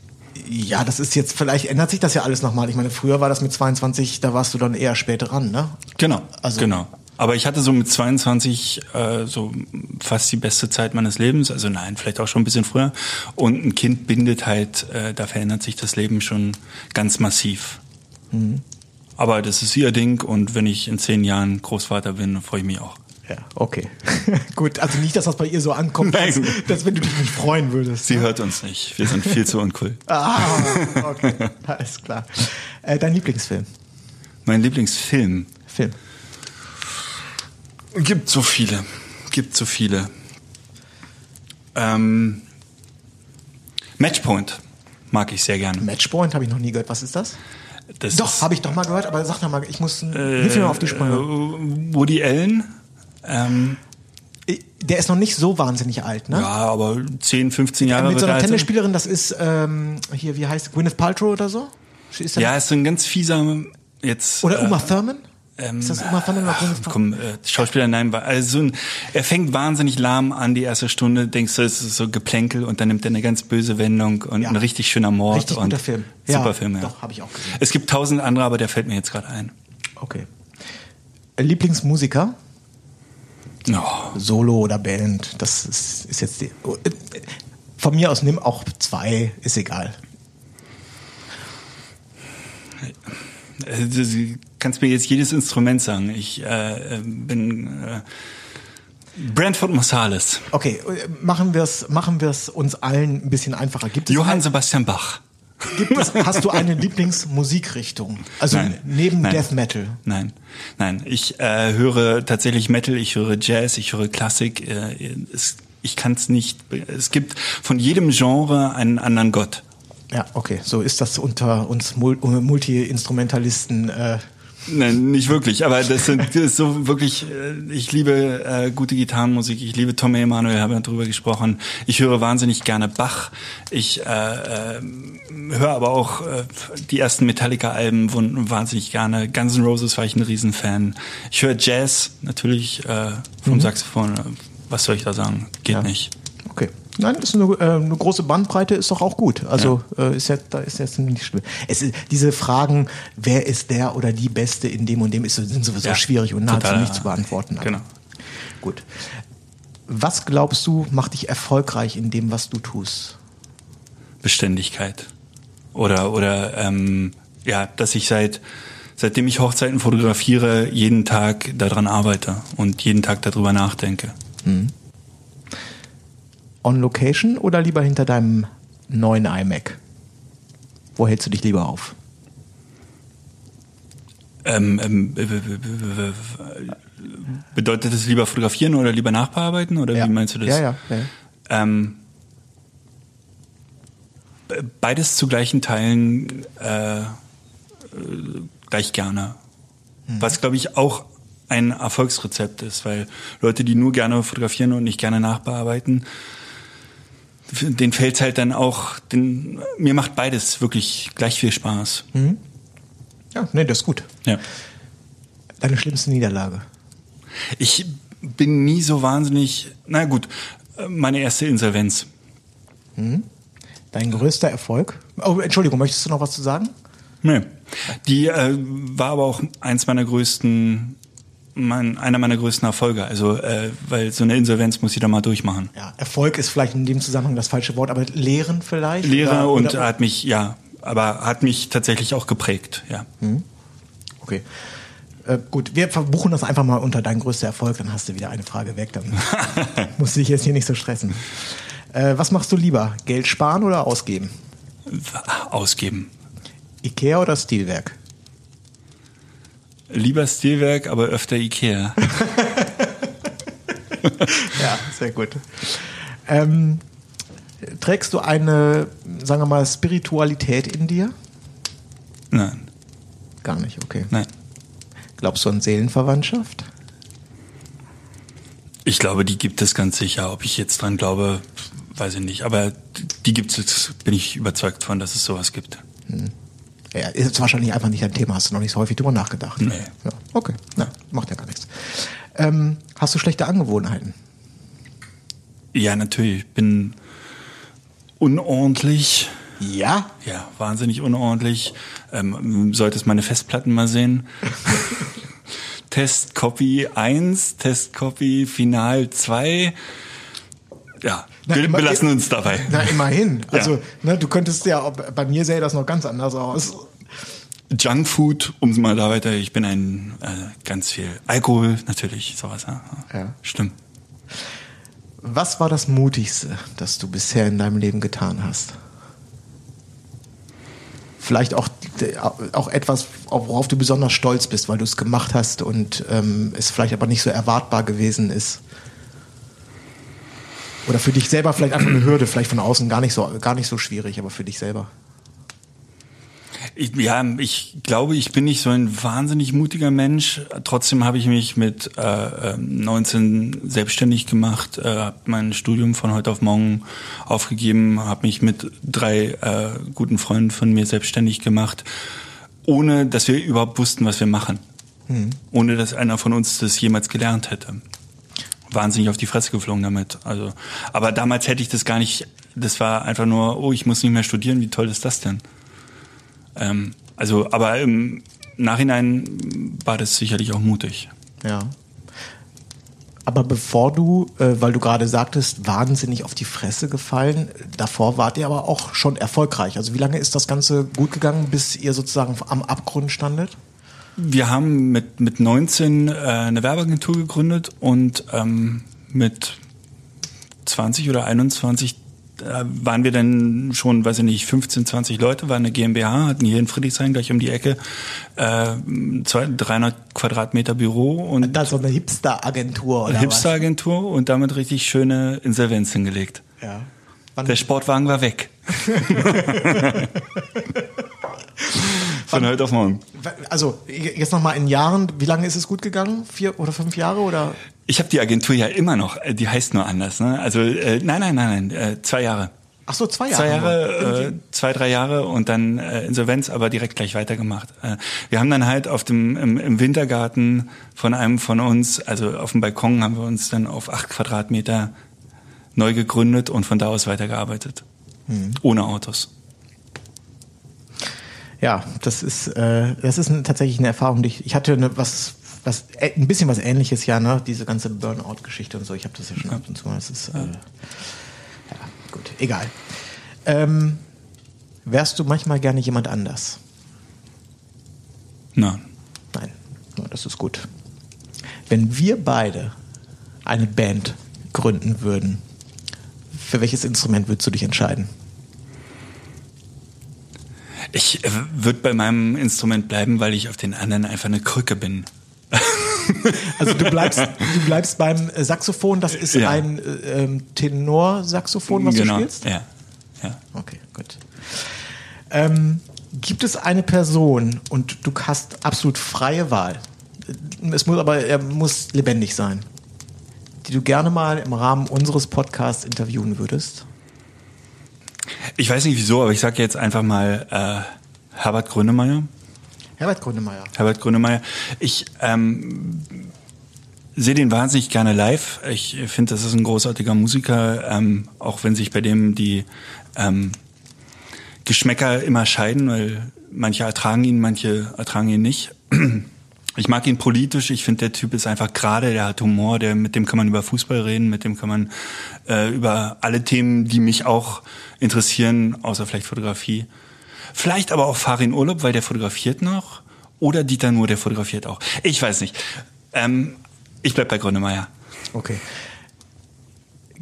Ja, das ist jetzt, vielleicht ändert sich das ja alles nochmal. Ich meine, früher war das mit 22, da warst du dann eher spät dran, ne? Genau, Also- genau. Aber ich hatte so mit 22 äh, so fast die beste Zeit meines Lebens. Also nein, vielleicht auch schon ein bisschen früher. Und ein Kind bindet halt, äh, da verändert sich das Leben schon ganz massiv. Mhm. Aber das ist ihr Ding und wenn ich in zehn Jahren Großvater bin, freue ich mich auch. Ja, okay. Gut, also nicht, dass das bei ihr so ankommt, dass, dass wenn du dich nicht freuen würdest. Sie hört uns nicht. Wir sind viel zu uncool. Ah, okay. Alles klar. Äh, dein Lieblingsfilm? Mein Lieblingsfilm. Film. Gibt so viele. Gibt so viele. Ähm, Matchpoint mag ich sehr gerne. Matchpoint habe ich noch nie gehört. Was ist das? Das Doch, habe ich doch mal gehört, aber sag noch mal, ich muss, hilf mir mal auf die Sprünge. äh, Woody Allen. Ähm, Der ist noch nicht so wahnsinnig alt, ne? ja, aber 10, 15 Jahre Mit so er einer alt. Tennisspielerin, das ist, ähm, hier, wie heißt Gwyneth Paltrow oder so? Ist Ja, ist so ein ganz fieser jetzt. Oder äh, Uma Thurman? Ähm, ist das oder Gwyneth Paltrow? Komm, äh, Schauspieler, nein, also er fängt wahnsinnig lahm an, die erste Stunde, denkst du, es ist so Geplänkel und dann nimmt er eine ganz böse Wendung und Ja. ein richtig schöner Mord. Richtig und guter Film. Ja, Super Film, ja. doch, hab ich auch gesehen. Es gibt tausend andere, aber der fällt mir jetzt gerade ein. Okay. Äh, Lieblingsmusiker? Oh, Solo oder Band? Das ist, ist jetzt die. äh, Von mir aus nimm auch zwei, ist egal. Kannst mir jetzt jedes Instrument sagen. Ich äh, äh, bin äh, Brentford Marsalis, Okay, äh, machen wir es machen wir's uns allen ein bisschen einfacher. Gibt es, Johann Sebastian Bach. gibt es hast du eine Lieblingsmusikrichtung? Also Nein. neben Nein. Death Metal. Nein, nein. Ich äh, höre tatsächlich Metal, ich höre Jazz, ich höre Klassik. Äh, es, ich kann es nicht. Es gibt von jedem Genre einen anderen Gott. Ja, okay, so ist das unter uns Mul Multi-Instrumentalisten. Äh, Nein, nicht wirklich, aber das sind das ist so wirklich, äh, ich liebe äh, gute Gitarrenmusik, ich liebe Tommy Emanuel, haben wir drüber gesprochen. Ich höre wahnsinnig gerne Bach. Ich äh, äh, höre aber auch äh, die ersten Metallica-Alben wahnsinnig gerne. Guns N' Roses war ich ein Riesenfan. Ich höre Jazz natürlich äh, vom Saxophon. Was soll ich da sagen? Geht Ja. nicht. okay. Nein, das ist eine, äh, eine große Bandbreite, ist doch auch gut. Also äh, ist ja, da ist jetzt nicht schlimm. Es ist, diese Fragen, wer ist der oder die Beste in dem und dem, ist, sind sowieso Ja, schwierig und nahezu nicht zu beantworten. Genau. Gut. Was glaubst du, macht dich erfolgreich in dem, was du tust? Beständigkeit. Oder, oder ähm, ja, dass ich seit seitdem ich Hochzeiten fotografiere, jeden Tag daran arbeite und jeden Tag darüber nachdenke. On Location oder lieber hinter deinem neuen iMac? Wo hältst du dich lieber auf? Ähm, ähm, äh, äh, äh, äh, bedeutet das lieber fotografieren oder lieber nachbearbeiten oder Ja. wie meinst du das? Ja, ja, ja. Ähm, be- beides zu gleichen Teilen äh, gleich gerne. Mhm. Was, glaube ich, auch ein Erfolgsrezept ist, weil Leute, die nur gerne fotografieren und nicht gerne nachbearbeiten, den fällt halt dann auch, den, mir macht beides wirklich gleich viel Spaß. Ja, nee, das ist gut. Ja. Deine schlimmste Niederlage. Ich bin nie so wahnsinnig, na gut, meine erste Insolvenz. Dein größter Erfolg? Oh, Entschuldigung, möchtest du noch was zu sagen? Nee. Die äh, war aber auch eins meiner größten, mein, einer meiner größten Erfolge. Also, äh, weil so eine Insolvenz muss jeder mal durchmachen. Ja, Erfolg ist vielleicht in dem Zusammenhang das falsche Wort, aber Lehren vielleicht? Lehrer Oder- und oder- hat mich, ja, aber hat mich tatsächlich auch geprägt, ja. Okay. Äh, gut, wir verbuchen das einfach mal unter dein größter Erfolg, dann hast du wieder eine Frage weg, dann musst du dich jetzt hier nicht so stressen. Äh, was machst du lieber? Geld sparen oder ausgeben? Ausgeben. Ikea oder Stilwerk? Lieber Stilwerk, aber öfter Ikea. Ja, sehr gut. Ähm, Trägst du eine, sagen wir mal, Spiritualität in dir? Nein, Gar nicht, okay. nein. Glaubst du an Seelenverwandtschaft? Ich glaube, die gibt es ganz sicher. Ob ich jetzt dran glaube, weiß ich nicht. Aber die gibt es, bin ich überzeugt von, dass es sowas gibt. Ja, ist wahrscheinlich einfach nicht dein Thema, hast du noch nicht so häufig drüber nachgedacht. Nee. Ja, okay, na, macht ja gar nichts. Ähm, hast du schlechte Angewohnheiten? Ja, natürlich. Ich bin unordentlich. Ja. Ja, wahnsinnig unordentlich. Ähm, solltest meine Festplatten mal sehen. Test Copy 1, Test Copy Final 2. Ja, wir immer- belassen uns dabei. Na, immerhin. Ja. Also, ne, du könntest ja, bei mir sähe das noch ganz anders aus. Junkfood, um es mal da weiter, ich bin ein äh, ganz viel Alkohol, natürlich, sowas. Ja. Ja. Stimmt. Was war das Mutigste, das du bisher in deinem Leben getan hast? Vielleicht auch, auch etwas, worauf du besonders stolz bist, weil du es gemacht hast und ähm, es vielleicht aber nicht so erwartbar gewesen ist. Oder für dich selber vielleicht einfach eine Hürde, vielleicht von außen gar nicht so, gar nicht so schwierig, aber für dich selber. Ich, ja, ich glaube, ich bin nicht so ein wahnsinnig mutiger Mensch. Trotzdem habe ich mich mit äh, äh, 19 selbstständig gemacht, äh, habe mein Studium von heute auf morgen aufgegeben, habe mich mit drei äh, guten Freunden von mir selbstständig gemacht, ohne dass wir überhaupt wussten, was wir machen. Ohne dass einer von uns das jemals gelernt hätte. Wahnsinnig auf die Fresse geflogen damit. Also, aber damals hätte ich das gar nicht. Das war einfach nur, oh, ich muss nicht mehr studieren. Wie toll ist das denn? Ähm, also, aber im Nachhinein war das sicherlich auch mutig. Ja. Aber bevor du, äh, weil du gerade sagtest, wahnsinnig auf die Fresse gefallen, davor wart ihr aber auch schon erfolgreich. Also wie lange ist das Ganze gut gegangen, bis ihr sozusagen am Abgrund standet? Wir haben mit, mit 19 äh, eine Werbeagentur gegründet und ähm, mit 20 oder 21 äh, waren wir dann schon, weiß ich nicht, 15, 20 Leute, waren eine GmbH, hatten hier in Friedrichshain gleich um die Ecke äh, zwei- 300 Quadratmeter Büro und Da so eine Hipster-Agentur oder eine Hipster-Agentur und damit richtig schöne Insolvenz hingelegt. Ja. Wann, Der Sportwagen war weg. Von heute auf morgen. also jetzt nochmal in Jahren, wie lange ist es gut gegangen? Vier oder fünf Jahre oder? Ich habe die Agentur ja immer noch, äh, die heißt nur anders. Ne? Also äh, nein, nein, nein, nein, äh, zwei Jahre. Ach so, zwei Jahre. Zwei. Jahre, äh, zwei, drei Jahre und dann äh, Insolvenz, aber direkt gleich weitergemacht. Äh, wir haben dann halt auf dem im, im Wintergarten von einem von uns, also auf dem Balkon, haben wir uns dann auf acht Quadratmeter neu gegründet und von da aus weitergearbeitet. Ohne Autos. Ja, das ist, äh, das ist ein, tatsächlich eine Erfahrung, die ich, ich hatte eine, was, was, äh, ein bisschen was ähnliches, ja, ne? Diese ganze Burnout-Geschichte und so. Ich habe das ja schon ab und zu mal. Das ist, äh, ja, gut, egal. Ähm, wärst du manchmal gerne jemand anders? Nein. Nein, Ja, das ist gut. Wenn wir beide eine Band gründen würden, für welches Instrument würdest du dich entscheiden? Ich äh, würde bei meinem Instrument bleiben, weil ich auf den anderen einfach eine Krücke bin. Also du bleibst, du bleibst beim äh, Saxophon, das ist Ja. ein äh, ähm, Tenorsaxophon, was genau. du spielst? Ja. ja. Okay, gut. Ähm, gibt es eine Person und du hast absolut freie Wahl, es muss aber er muss lebendig sein, die du gerne mal im Rahmen unseres Podcasts interviewen würdest? Ich weiß nicht wieso, aber ich sage jetzt einfach mal äh, Herbert Grönemeyer. Herbert Grönemeyer. Herbert Grönemeyer. Ich ähm, sehe den wahnsinnig gerne live. Ich finde, das ist ein großartiger Musiker, ähm, auch wenn sich bei dem die ähm, Geschmäcker immer scheiden, weil manche ertragen ihn, manche ertragen ihn nicht. Ich mag ihn politisch. Ich finde, der Typ ist einfach gerade, der hat Humor, der, mit dem kann man über Fußball reden, mit dem kann man äh, über alle Themen, die mich auch interessieren, außer vielleicht Fotografie. Vielleicht aber auch Farin Urlaub, weil der fotografiert noch. Oder Dieter Nuhr, der fotografiert auch. Ich weiß nicht. Ähm, ich bleib bei Grönemeyer. Okay.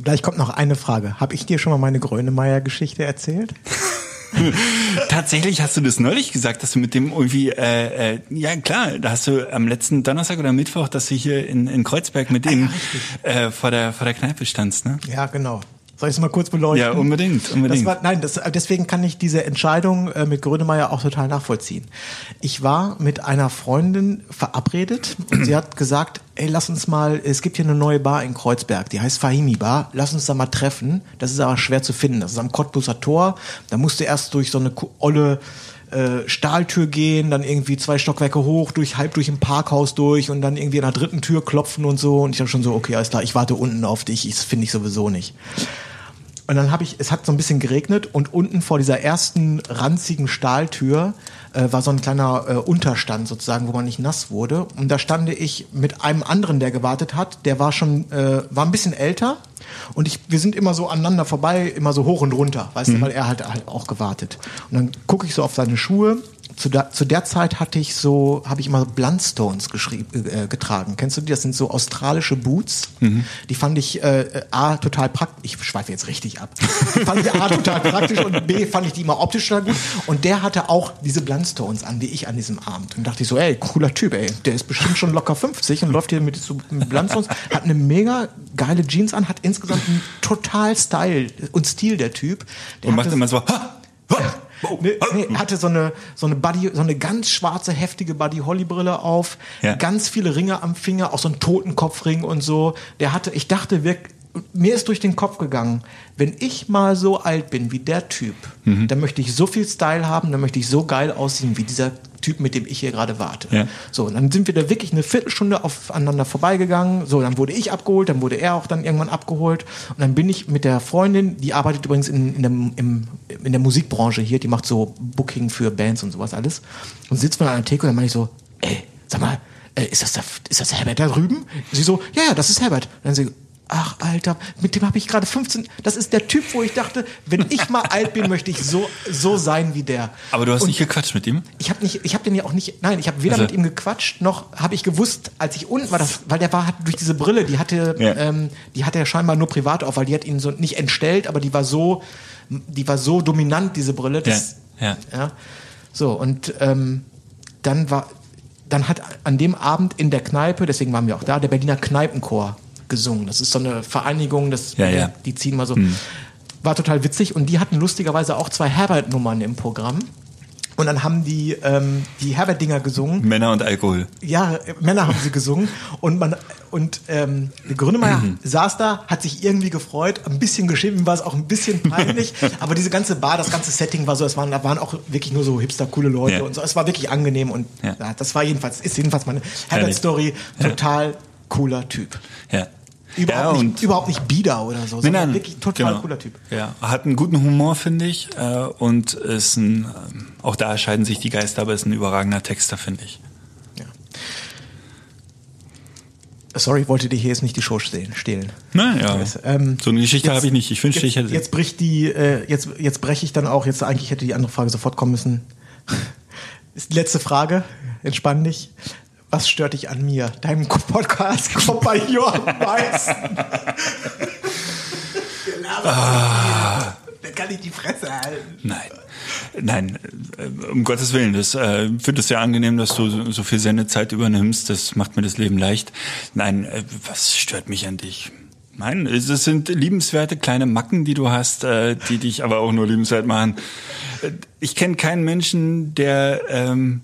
Gleich kommt noch eine Frage. Habe ich dir schon mal meine Grönemeyer-Geschichte erzählt? Tatsächlich hast du das neulich gesagt, dass du mit dem irgendwie, äh, äh, ja klar, da hast du am letzten Donnerstag oder Mittwoch, dass du hier in, in Kreuzberg mit ihm äh, vor, der, vor der Kneipe standst, ne? Ja, genau. Soll ich es mal kurz beleuchten? Ja, unbedingt, unbedingt. War, nein, das, deswegen kann ich diese Entscheidung äh, mit Grönemeyer auch total nachvollziehen. Ich war mit einer Freundin verabredet und sie hat gesagt, ey, lass uns mal, es gibt hier eine neue Bar in Kreuzberg, die heißt Fahimi Bar, lass uns da mal treffen. Das ist aber schwer zu finden. Das ist am Cottbuser Tor. Da musst du erst durch so eine olle äh, Stahltür gehen, dann irgendwie zwei Stockwerke hoch, durch halb durch ein Parkhaus durch und dann irgendwie an der dritten Tür klopfen und so. Und ich habe schon so, okay, alles klar, ich warte unten auf dich, das finde ich sowieso nicht. Und dann habe ich, es hat so ein bisschen geregnet und unten vor dieser ersten ranzigen Stahltür äh, war so ein kleiner äh, Unterstand sozusagen, wo man nicht nass wurde. Und da stande ich mit einem anderen, der gewartet hat. Der war schon, äh, war ein bisschen älter. Und ich, wir sind immer so aneinander vorbei, immer so hoch und runter, weißt du, weil er hat halt auch gewartet. Und dann gucke ich so auf seine Schuhe. Zu der, zu der Zeit hatte ich so, habe ich immer Blundstones äh, getragen. Kennst du die? Das sind so australische Boots. Die fand ich äh, A, total praktisch. Ich schweife jetzt richtig ab. Die fand ich A, total praktisch und B, fand ich die immer optisch total gut. Und der hatte auch diese Blundstones an, wie ich an diesem Abend. Und dachte ich so, ey, cooler Typ, ey. Der ist bestimmt schon locker 50 und läuft hier mit so mit Blundstones. Hat eine mega geile Jeans an, hat insgesamt einen total Style und Stil, der Typ. Der Und macht immer so, ha, ha, oh, Nee, nee, hatte so eine so eine Buddy, so eine ganz schwarze heftige Buddy Holly Brille auf, Ja. ganz viele Ringe am Finger, auch so ein Totenkopfring und so. Der hatte, ich dachte wirklich, mir ist durch den Kopf gegangen, wenn ich mal so alt bin wie der Typ, Mhm. dann möchte ich so viel Style haben, dann möchte ich so geil aussehen wie dieser Typ, mit dem ich hier gerade warte. Ja. So, und dann sind wir da wirklich eine Viertelstunde aufeinander vorbeigegangen. So, dann wurde ich abgeholt, dann wurde er auch dann irgendwann abgeholt. Und dann bin ich mit der Freundin, die arbeitet übrigens in, in, der, im, in der Musikbranche hier, die macht so Booking für Bands und sowas alles. Und sitzt man an der Theke und dann meine ich so, ey, sag mal, äh, ist das, der, ist das Herbert da drüben? Sie so, ja, ja, das ist Herbert. Und dann sie, ach Alter, mit dem habe ich gerade 15, das ist der Typ, wo ich dachte, wenn ich mal alt bin, möchte ich so, so sein wie der. Aber du hast Und- nicht gequatscht mit ihm? ich habe nicht, ich habe den ja auch nicht, nein, ich habe weder Also- mit ihm gequatscht, noch habe ich gewusst, als ich unten war, das, weil der war hat durch diese Brille, die hatte, Ja. ähm, die hatte er scheinbar nur privat auf, weil die hat ihn so nicht entstellt, aber die war so, die war so dominant diese Brille, dass, Ja, ja. So und ähm, dann war, dann hat an dem Abend in der Kneipe, deswegen waren wir auch da, der Berliner Kneipenchor gesungen. Das ist so eine Vereinigung, das, Ja, ja. die ziehen mal so. War total witzig und die hatten lustigerweise auch zwei Herbert-Nummern im Programm. Und dann haben die ähm, die Herbert-Dinger gesungen. Männer und Alkohol. Ja, äh, Männer haben sie gesungen. Und man und ähm, Grünemeyer Mhm. saß da, hat sich irgendwie gefreut, ein bisschen geschrieben, war es auch ein bisschen peinlich. aber diese ganze Bar, das ganze Setting war so, es waren, da waren auch wirklich nur so hipster, coole Leute Ja. und so. Es war wirklich angenehm und Ja. ja. das war jedenfalls, ist jedenfalls meine Herbert-Story. Total cooler Typ. Ja. Überhaupt, ja, nicht, überhaupt nicht bieder oder so, sondern wirklich total genau. cooler Typ. Ja, hat einen guten Humor, finde ich. Äh, und ist ein, ähm, auch da scheiden sich die Geister, aber ist ein überragender Texter, finde ich. Ja. Sorry, ich wollte dir hier jetzt nicht die Show stehlen. Naja, ähm, so eine Geschichte habe ich nicht. Ich wünschte, jetzt, ich hätte. Jetzt bricht die, äh, jetzt, jetzt breche ich dann auch, jetzt eigentlich hätte die andere Frage sofort kommen müssen. Ist die letzte Frage. Entspann dich. Was stört dich an mir? Deinem Podcast Kompagnon am meisten. ah. Der kann nicht die Fresse halten. Nein. Nein, äh, um Gottes Willen. Das äh, finde es sehr angenehm, dass du so, so viel Sendezeit übernimmst. Das macht mir das Leben leicht. Nein, äh, was stört mich an dich? Nein, es es sind liebenswerte kleine Macken, die du hast, äh, die dich aber auch nur liebenswert machen. Äh, Ich kenne keinen Menschen, der ähm,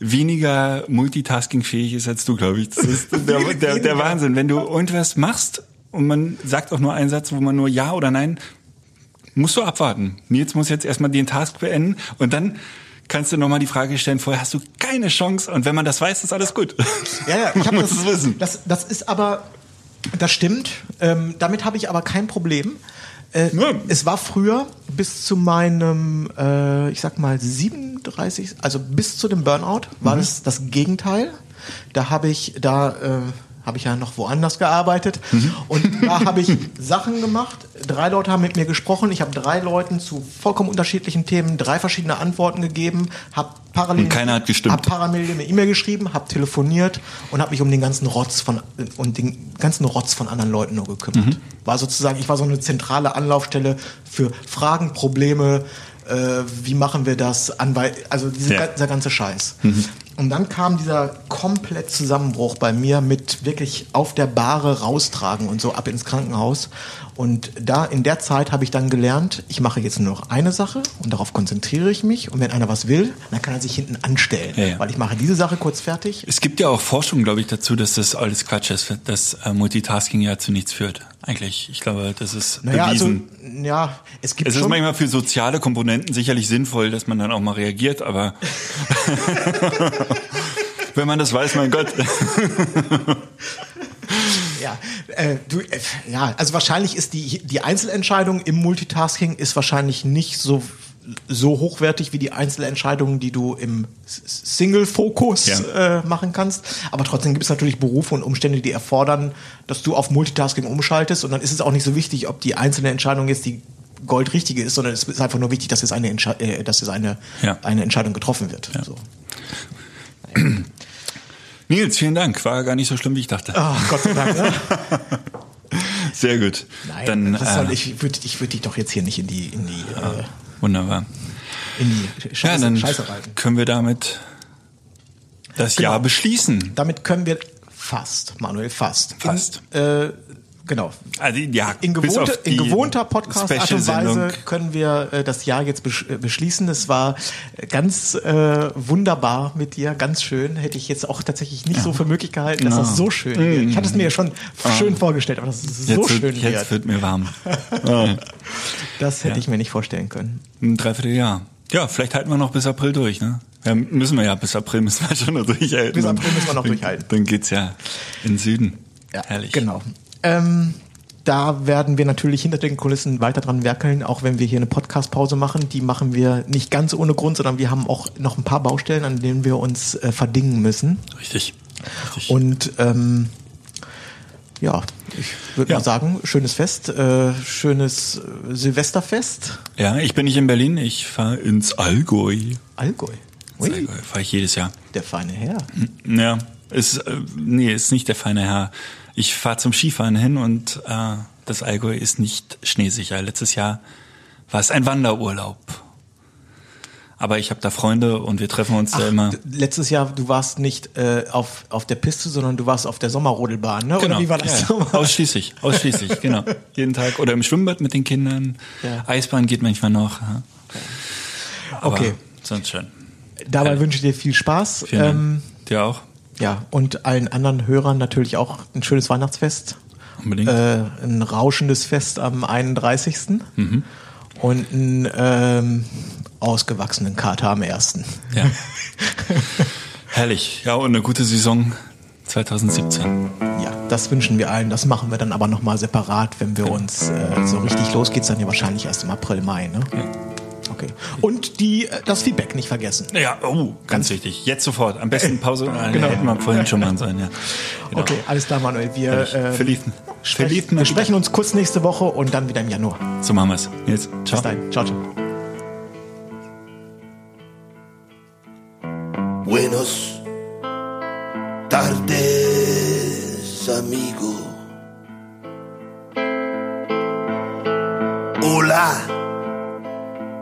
weniger multitaskingfähig ist als du, glaube ich. Das ist der, der, der Wahnsinn. Wenn du irgendwas machst und man sagt auch nur einen Satz, wo man nur Ja oder Nein musst du abwarten. Nils muss jetzt erstmal den Task beenden und dann kannst du nochmal die Frage stellen, vorher hast du keine Chance und wenn man das weiß, ist alles gut. Ja, ja, ich muss das, es wissen. das. Das ist aber, das stimmt. Ähm, damit habe ich aber kein Problem. Äh, Ja. Es war früher bis zu meinem, äh, ich sag mal 37, also bis zu dem Burnout war Mhm. das das Gegenteil. Da habe ich, da äh, habe ich ja noch woanders gearbeitet Mhm. und da habe ich Sachen gemacht. Drei Leute haben mit mir gesprochen. Ich habe drei Leuten zu vollkommen unterschiedlichen Themen drei verschiedene Antworten gegeben. Habe parallel Und keiner hat gestimmt. Hab parallel eine E-Mail geschrieben, habe telefoniert und habe mich um den ganzen Rotz von und den ganzen Rotz von anderen Leuten nur gekümmert. Mhm. War sozusagen, ich war so eine zentrale Anlaufstelle für Fragen, Probleme, äh, wie machen wir das, Anwei also diese, Ja. dieser ganze Scheiß. Und dann kam dieser komplett Zusammenbruch bei mir mit wirklich auf der Bahre raustragen und so ab ins Krankenhaus. Und da in der Zeit habe ich dann gelernt, ich mache jetzt nur noch eine Sache und darauf konzentriere ich mich. Und wenn einer was will, dann kann er sich hinten anstellen, Ja, ja. weil ich mache diese Sache kurz fertig. Es gibt ja auch Forschung, glaube ich, dazu, dass das alles Quatsch ist, dass äh, Multitasking ja zu nichts führt. Eigentlich, ich glaube, das ist Naja, bewiesen. also ja, es gibt es ist manchmal für soziale Komponenten sicherlich sinnvoll, dass man dann auch mal reagiert, aber wenn man das weiß, mein Gott. Ja, äh, du, äh, ja, also wahrscheinlich ist die, die Einzelentscheidung im Multitasking ist wahrscheinlich nicht so, so hochwertig wie die Einzelentscheidungen, die du im Single-Fokus Ja. äh, machen kannst. Aber trotzdem gibt es natürlich Berufe und Umstände, die erfordern, dass du auf Multitasking umschaltest. Und dann ist es auch nicht so wichtig, ob die einzelne Entscheidung jetzt die goldrichtige ist, sondern es ist einfach nur wichtig, dass jetzt eine, Entsche äh, dass jetzt eine, Ja. eine Entscheidung getroffen wird. Ja. So. Nils, vielen Dank. War gar nicht so schlimm, wie ich dachte. Ach, Gott sei Dank. Ne? Sehr gut. Nein, dann das soll, äh, ich würde ich würd dich doch jetzt hier nicht in die, in die, äh, wunderbar. in die Scheiße, ja, dann Scheiße reiten. können wir damit das Genau. Jahr beschließen. Damit können wir fast, Manuel, fast. Fast. In, äh, genau. Also, ja, In, gewohnte, in gewohnter Podcast-Art und. Weise können wir äh, das Jahr jetzt besch äh, beschließen. Es war ganz äh, wunderbar mit dir, ganz schön. Hätte ich jetzt auch tatsächlich nicht so für möglich gehalten, dass Ja. das so schön wird. Ich hatte es mir ja schon schön vorgestellt, aber dass es so. Jetzt, schön wird, jetzt wird, wird mir warm. Ah, das hätte ich mir nicht vorstellen können. Ein Dreivierteljahr. Ja, vielleicht halten wir noch bis April durch, ne? Ja, müssen wir ja, bis April müssen wir schon noch durchhalten. Bis April müssen wir noch dann, durchhalten. Dann geht's ja in den Süden. Ja, Herrlich. Genau. Ähm, da werden wir natürlich hinter den Kulissen weiter dran werkeln, auch wenn wir hier eine Podcast-Pause machen. Die machen wir nicht ganz ohne Grund, sondern wir haben auch noch ein paar Baustellen, an denen wir uns äh, verdingen müssen. Richtig. Richtig. Und ähm, ja, ich würde Ja. mal sagen, schönes Fest, äh, schönes äh, Silvesterfest. ja, ich bin nicht in Berlin, ich fahre ins Allgäu. Allgäu. Ins Allgäu fahre ich jedes Jahr. der feine Herr. Ja, ist, äh, nee, ist nicht der feine Herr. Ich fahre zum Skifahren hin und äh, das Allgäu ist nicht schneesicher. Letztes Jahr war es ein Wanderurlaub. Aber ich habe da Freunde und wir treffen uns da immer. Letztes Jahr, du warst nicht äh, auf, auf der Piste, sondern du warst auf der Sommerrodelbahn, ne? Oder wie war das? Genau. ja, ja. Ausschließlich, ausschließlich, genau. Jeden Tag. Oder im Schwimmbad mit den Kindern. Ja. Eisbahn geht manchmal noch. Ja. Aber Okay. Sonst schön. Dabei wünsche ich dir viel Spaß. Vielen Dank. Ähm, Dir auch? Ja, und allen anderen Hörern natürlich auch ein schönes Weihnachtsfest. Unbedingt. Äh, ein rauschendes Fest am 31. Mhm. Und einen ähm, ausgewachsenen Kater am 1. Ja. Herrlich. Ja, und eine gute Saison 2017. Ja, das wünschen wir allen. Das machen wir dann aber nochmal separat, wenn wir uns äh, so richtig los geht's dann ja wahrscheinlich erst im April, Mai. Ne? Okay. Und die, äh, das Feedback nicht vergessen. Ja, oh, ganz wichtig. Jetzt sofort. Am besten Pause. Äh, genau. Hätten wir vorhin schon mal sein, ja. Genau. Okay, alles klar, Manuel. Wir, äh, Verliebten. sprech, Verliebten. wir sprechen uns kurz nächste Woche und dann wieder im Januar. So machen wir's. Jetzt. Ciao. Bis dahin. Ciao, ciao. Buenos tardes, amigo. Hola,